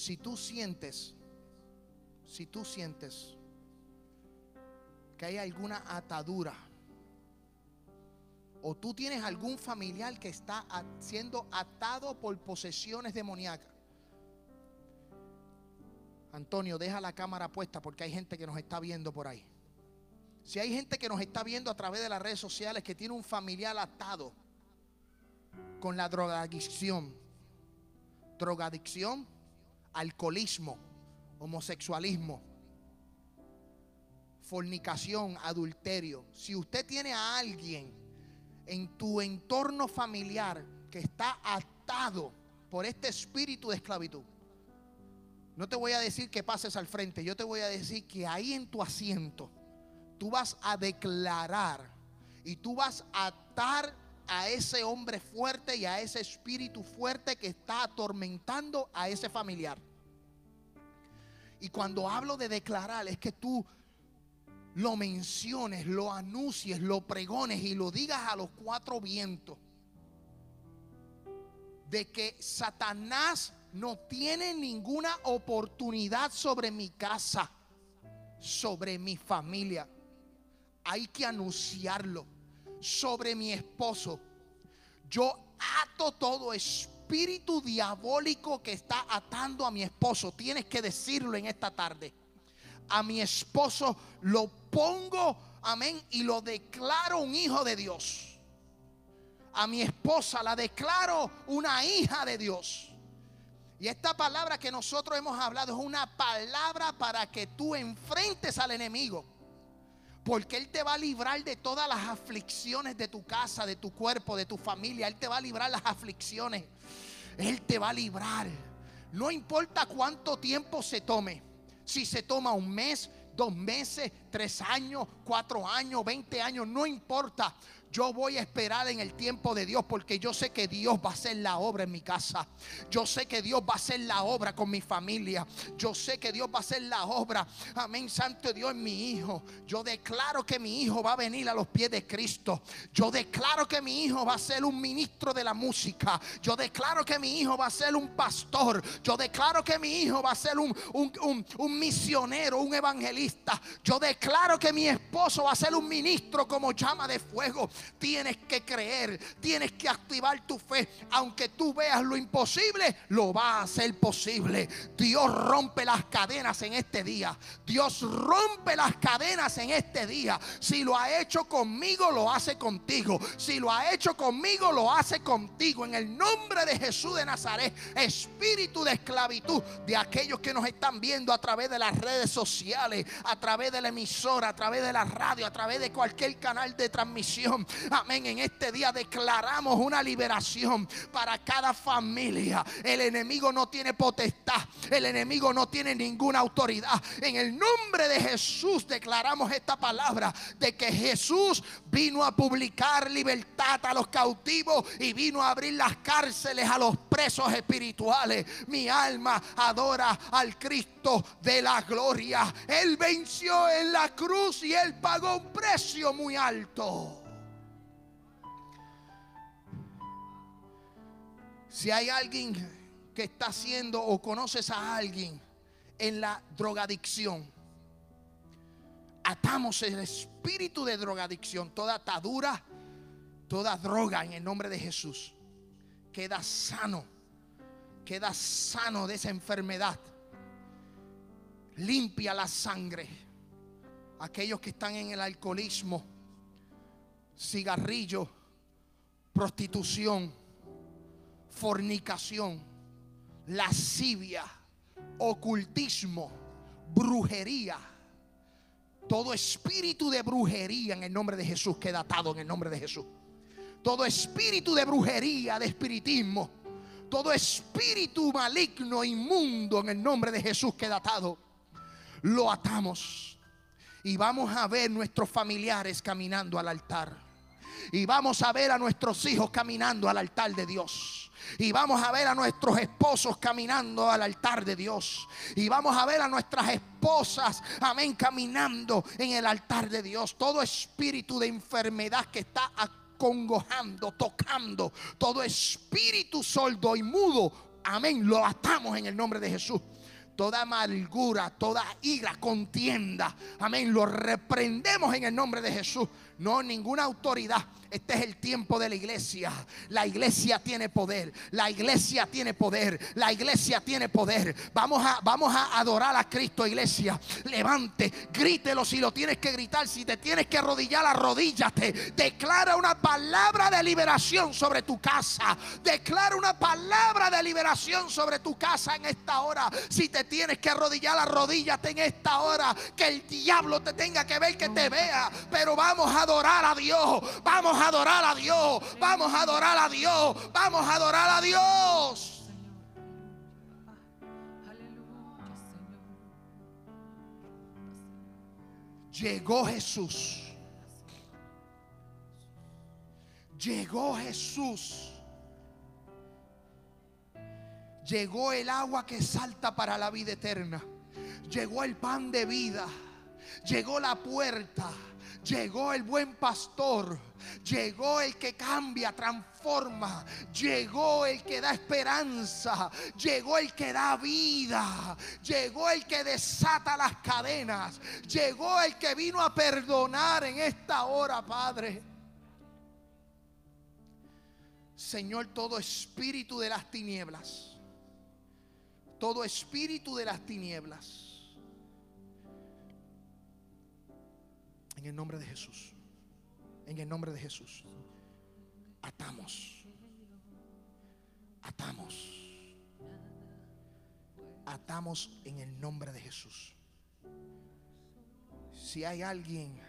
Si tú sientes, si tú sientes que hay alguna atadura, o tú tienes algún familiar que está siendo atado por posesiones demoníacas. Antonio, deja la cámara puesta porque hay gente que nos está viendo por ahí. Si hay gente que nos está viendo a través de las redes sociales que tiene un familiar atado con la drogadicción, drogadicción, alcoholismo, homosexualismo, fornicación, adulterio. Si usted tiene a alguien en tu entorno familiar que está atado por este espíritu de esclavitud, no te voy a decir que pases al frente, yo te voy a decir que ahí en tu asiento tú vas a declarar y tú vas a atar a ese hombre fuerte y a ese espíritu fuerte que está atormentando a ese familiar. Y cuando hablo de declarar es que tú lo menciones, lo anuncies, lo pregones y lo digas a los cuatro vientos. De que Satanás no tiene ninguna oportunidad sobre mi casa, sobre mi familia. Hay que anunciarlo sobre mi esposo. Yo ato todo espíritu diabólico que está atando a mi esposo. Tienes que decirlo en esta tarde. A mi esposo lo pongo, amén, y lo declaro un hijo de Dios. A mi esposa la declaro una hija de Dios. Y esta palabra que nosotros hemos hablado es una palabra para que tú enfrentes al enemigo. Porque Él te va a librar de todas las aflicciones de tu casa, de tu cuerpo, de tu familia. Él te va a librar las aflicciones. Él te va a librar. No importa cuánto tiempo se tome. Si se toma un mes, dos meses, tres años, cuatro años, veinte años, no importa. Yo voy a esperar en el tiempo de Dios porque yo sé que Dios va a hacer la obra en mi casa. Yo sé que Dios va a hacer la obra con mi familia. Yo sé que Dios va a hacer la obra, amén, santo Dios, en mi hijo. Yo declaro que mi hijo va a venir a los pies de Cristo. Yo declaro que mi hijo va a ser un ministro de la música. Yo declaro que mi hijo va a ser un pastor. Yo declaro que mi hijo va a ser un, un, un misionero, un evangelista. Yo declaro que mi esposo va a ser un ministro como llama de fuego. Tienes que creer, tienes que activar tu fe. Aunque tú veas lo imposible, lo va a hacer posible. Dios rompe las cadenas en este día. Dios rompe las cadenas en este día. Si lo ha hecho conmigo, lo hace contigo. Si lo ha hecho conmigo, lo hace contigo. En el nombre de Jesús de Nazaret, espíritu de esclavitud de aquellos que nos están viendo a través de las redes sociales, a través de la emisora, a través de la radio, a través de cualquier canal de transmisión. Amén. En este día declaramos una liberación para cada familia. El enemigo no tiene potestad. El enemigo no tiene ninguna autoridad. En el nombre de Jesús declaramos esta palabra de que Jesús vino a publicar libertad a los cautivos y vino a abrir las cárceles a los presos espirituales. Mi alma adora al Cristo de la gloria. Él venció en la cruz y él pagó un precio muy alto. Si hay alguien que está haciendo o conoces a alguien en la drogadicción, atamos el espíritu de drogadicción, toda atadura, toda droga en el nombre de Jesús. Queda sano, queda sano de esa enfermedad. Limpia la sangre. Aquellos que están en el alcoholismo, cigarrillo, prostitución fornicación, lascivia, ocultismo, brujería. Todo espíritu de brujería en el nombre de Jesús queda atado en el nombre de Jesús. Todo espíritu de brujería, de espiritismo, todo espíritu maligno, inmundo en el nombre de Jesús queda atado. Lo atamos y vamos a ver nuestros familiares caminando al altar. Y vamos a ver a nuestros hijos caminando al altar de Dios. Y vamos a ver a nuestros esposos caminando al altar de Dios. Y vamos a ver a nuestras esposas, amén, caminando en el altar de Dios. Todo espíritu de enfermedad que está acongojando, tocando, todo espíritu sordo y mudo, amén, lo atamos en el nombre de Jesús toda amargura, toda ira, contienda. Amén. Lo reprendemos en el nombre de Jesús. No, ninguna autoridad este es el tiempo de la iglesia. La iglesia tiene poder. La iglesia tiene poder. La iglesia tiene poder. Vamos a, vamos a adorar a Cristo, iglesia. Levante, grítelo si lo tienes que gritar. Si te tienes que arrodillar, arrodíllate. Declara una palabra de liberación sobre tu casa. Declara una palabra de liberación sobre tu casa en esta hora. Si te tienes que arrodillar, arrodíllate en esta hora. Que el diablo te tenga que ver, que te vea. Pero vamos a adorar a Dios. Vamos a adorar a Dios. Vamos a adorar a Dios. Vamos a adorar a Dios. Llegó Jesús. Llegó Jesús. Llegó el agua que salta para la vida eterna. Llegó el pan de vida. Llegó la puerta. Llegó el buen pastor. Llegó el que cambia, transforma. Llegó el que da esperanza. Llegó el que da vida. Llegó el que desata las cadenas. Llegó el que vino a perdonar en esta hora, Padre. Señor, todo espíritu de las tinieblas. Todo espíritu de las tinieblas En el nombre de Jesús. En el nombre de Jesús. Atamos. Atamos. Atamos en el nombre de Jesús. Si hay alguien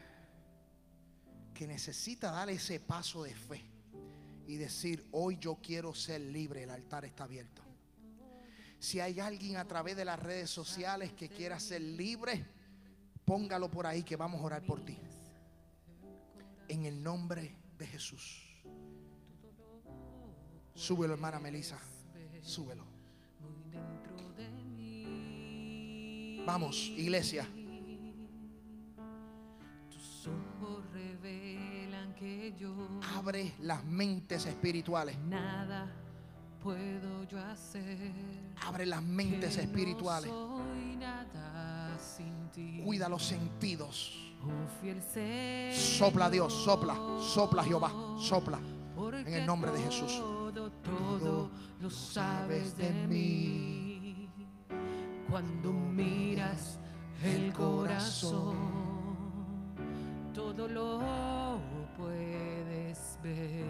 que necesita dar ese paso de fe y decir, hoy yo quiero ser libre, el altar está abierto. Si hay alguien a través de las redes sociales que quiera ser libre, Póngalo por ahí que vamos a orar por ti. En el nombre de Jesús. Súbelo, hermana Melissa. Súbelo. Vamos, iglesia. Tus ojos revelan que yo Abre las mentes espirituales. nada puedo yo hacer. Abre las mentes no espirituales. soy nada. Cuida los sentidos. Oh, Sopla Dios, sopla, sopla Jehová, sopla. en el nombre de Jesús. Todo, todo lo sabes de mí. Cuando miras el corazón, todo lo puedes ver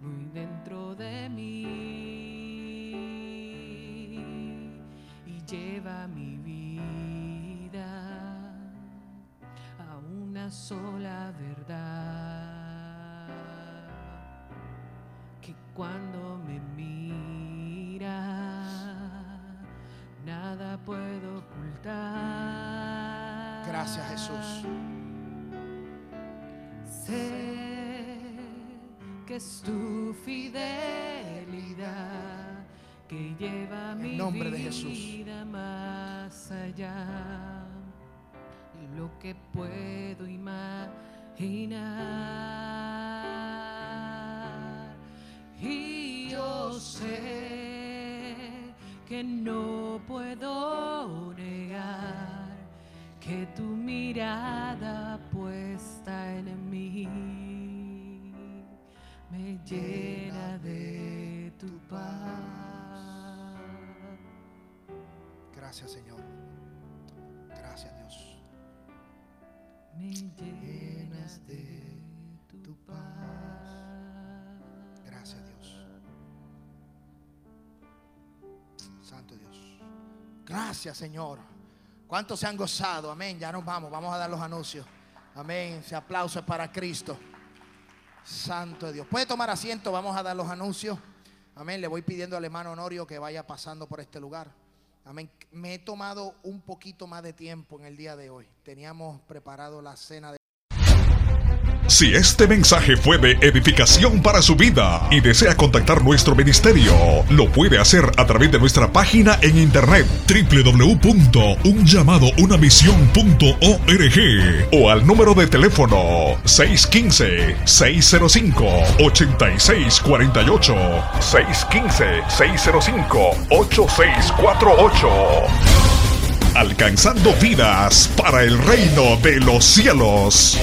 muy dentro de mí y lleva mi una sola verdad que cuando me mira nada puedo ocultar. Gracias Jesús. Sé que es tu fidelidad que lleva En mi nombre de Jesús. vida más allá que puedo imaginar. Y yo sé que no puedo negar que tu mirada puesta en mí me llena de tu paz. Gracias Señor. Gracias Dios. Llenas de tu paz. Gracias Dios. Santo Dios. Gracias Señor. ¿Cuántos se han gozado? Amén. Ya nos vamos. Vamos a dar los anuncios. Amén. Ese aplauso para Cristo. Santo Dios. Puede tomar asiento. Vamos a dar los anuncios. Amén. Le voy pidiendo al hermano Honorio que vaya pasando por este lugar. Amén. Me he tomado un poquito más de tiempo en el día de hoy. Teníamos preparado la cena de... Si este mensaje fue de edificación para su vida y desea contactar nuestro ministerio, lo puede hacer a través de nuestra página en internet www.unllamadounamisión.org o al número de teléfono 615-605-8648 615-605-8648 Alcanzando vidas para el reino de los cielos.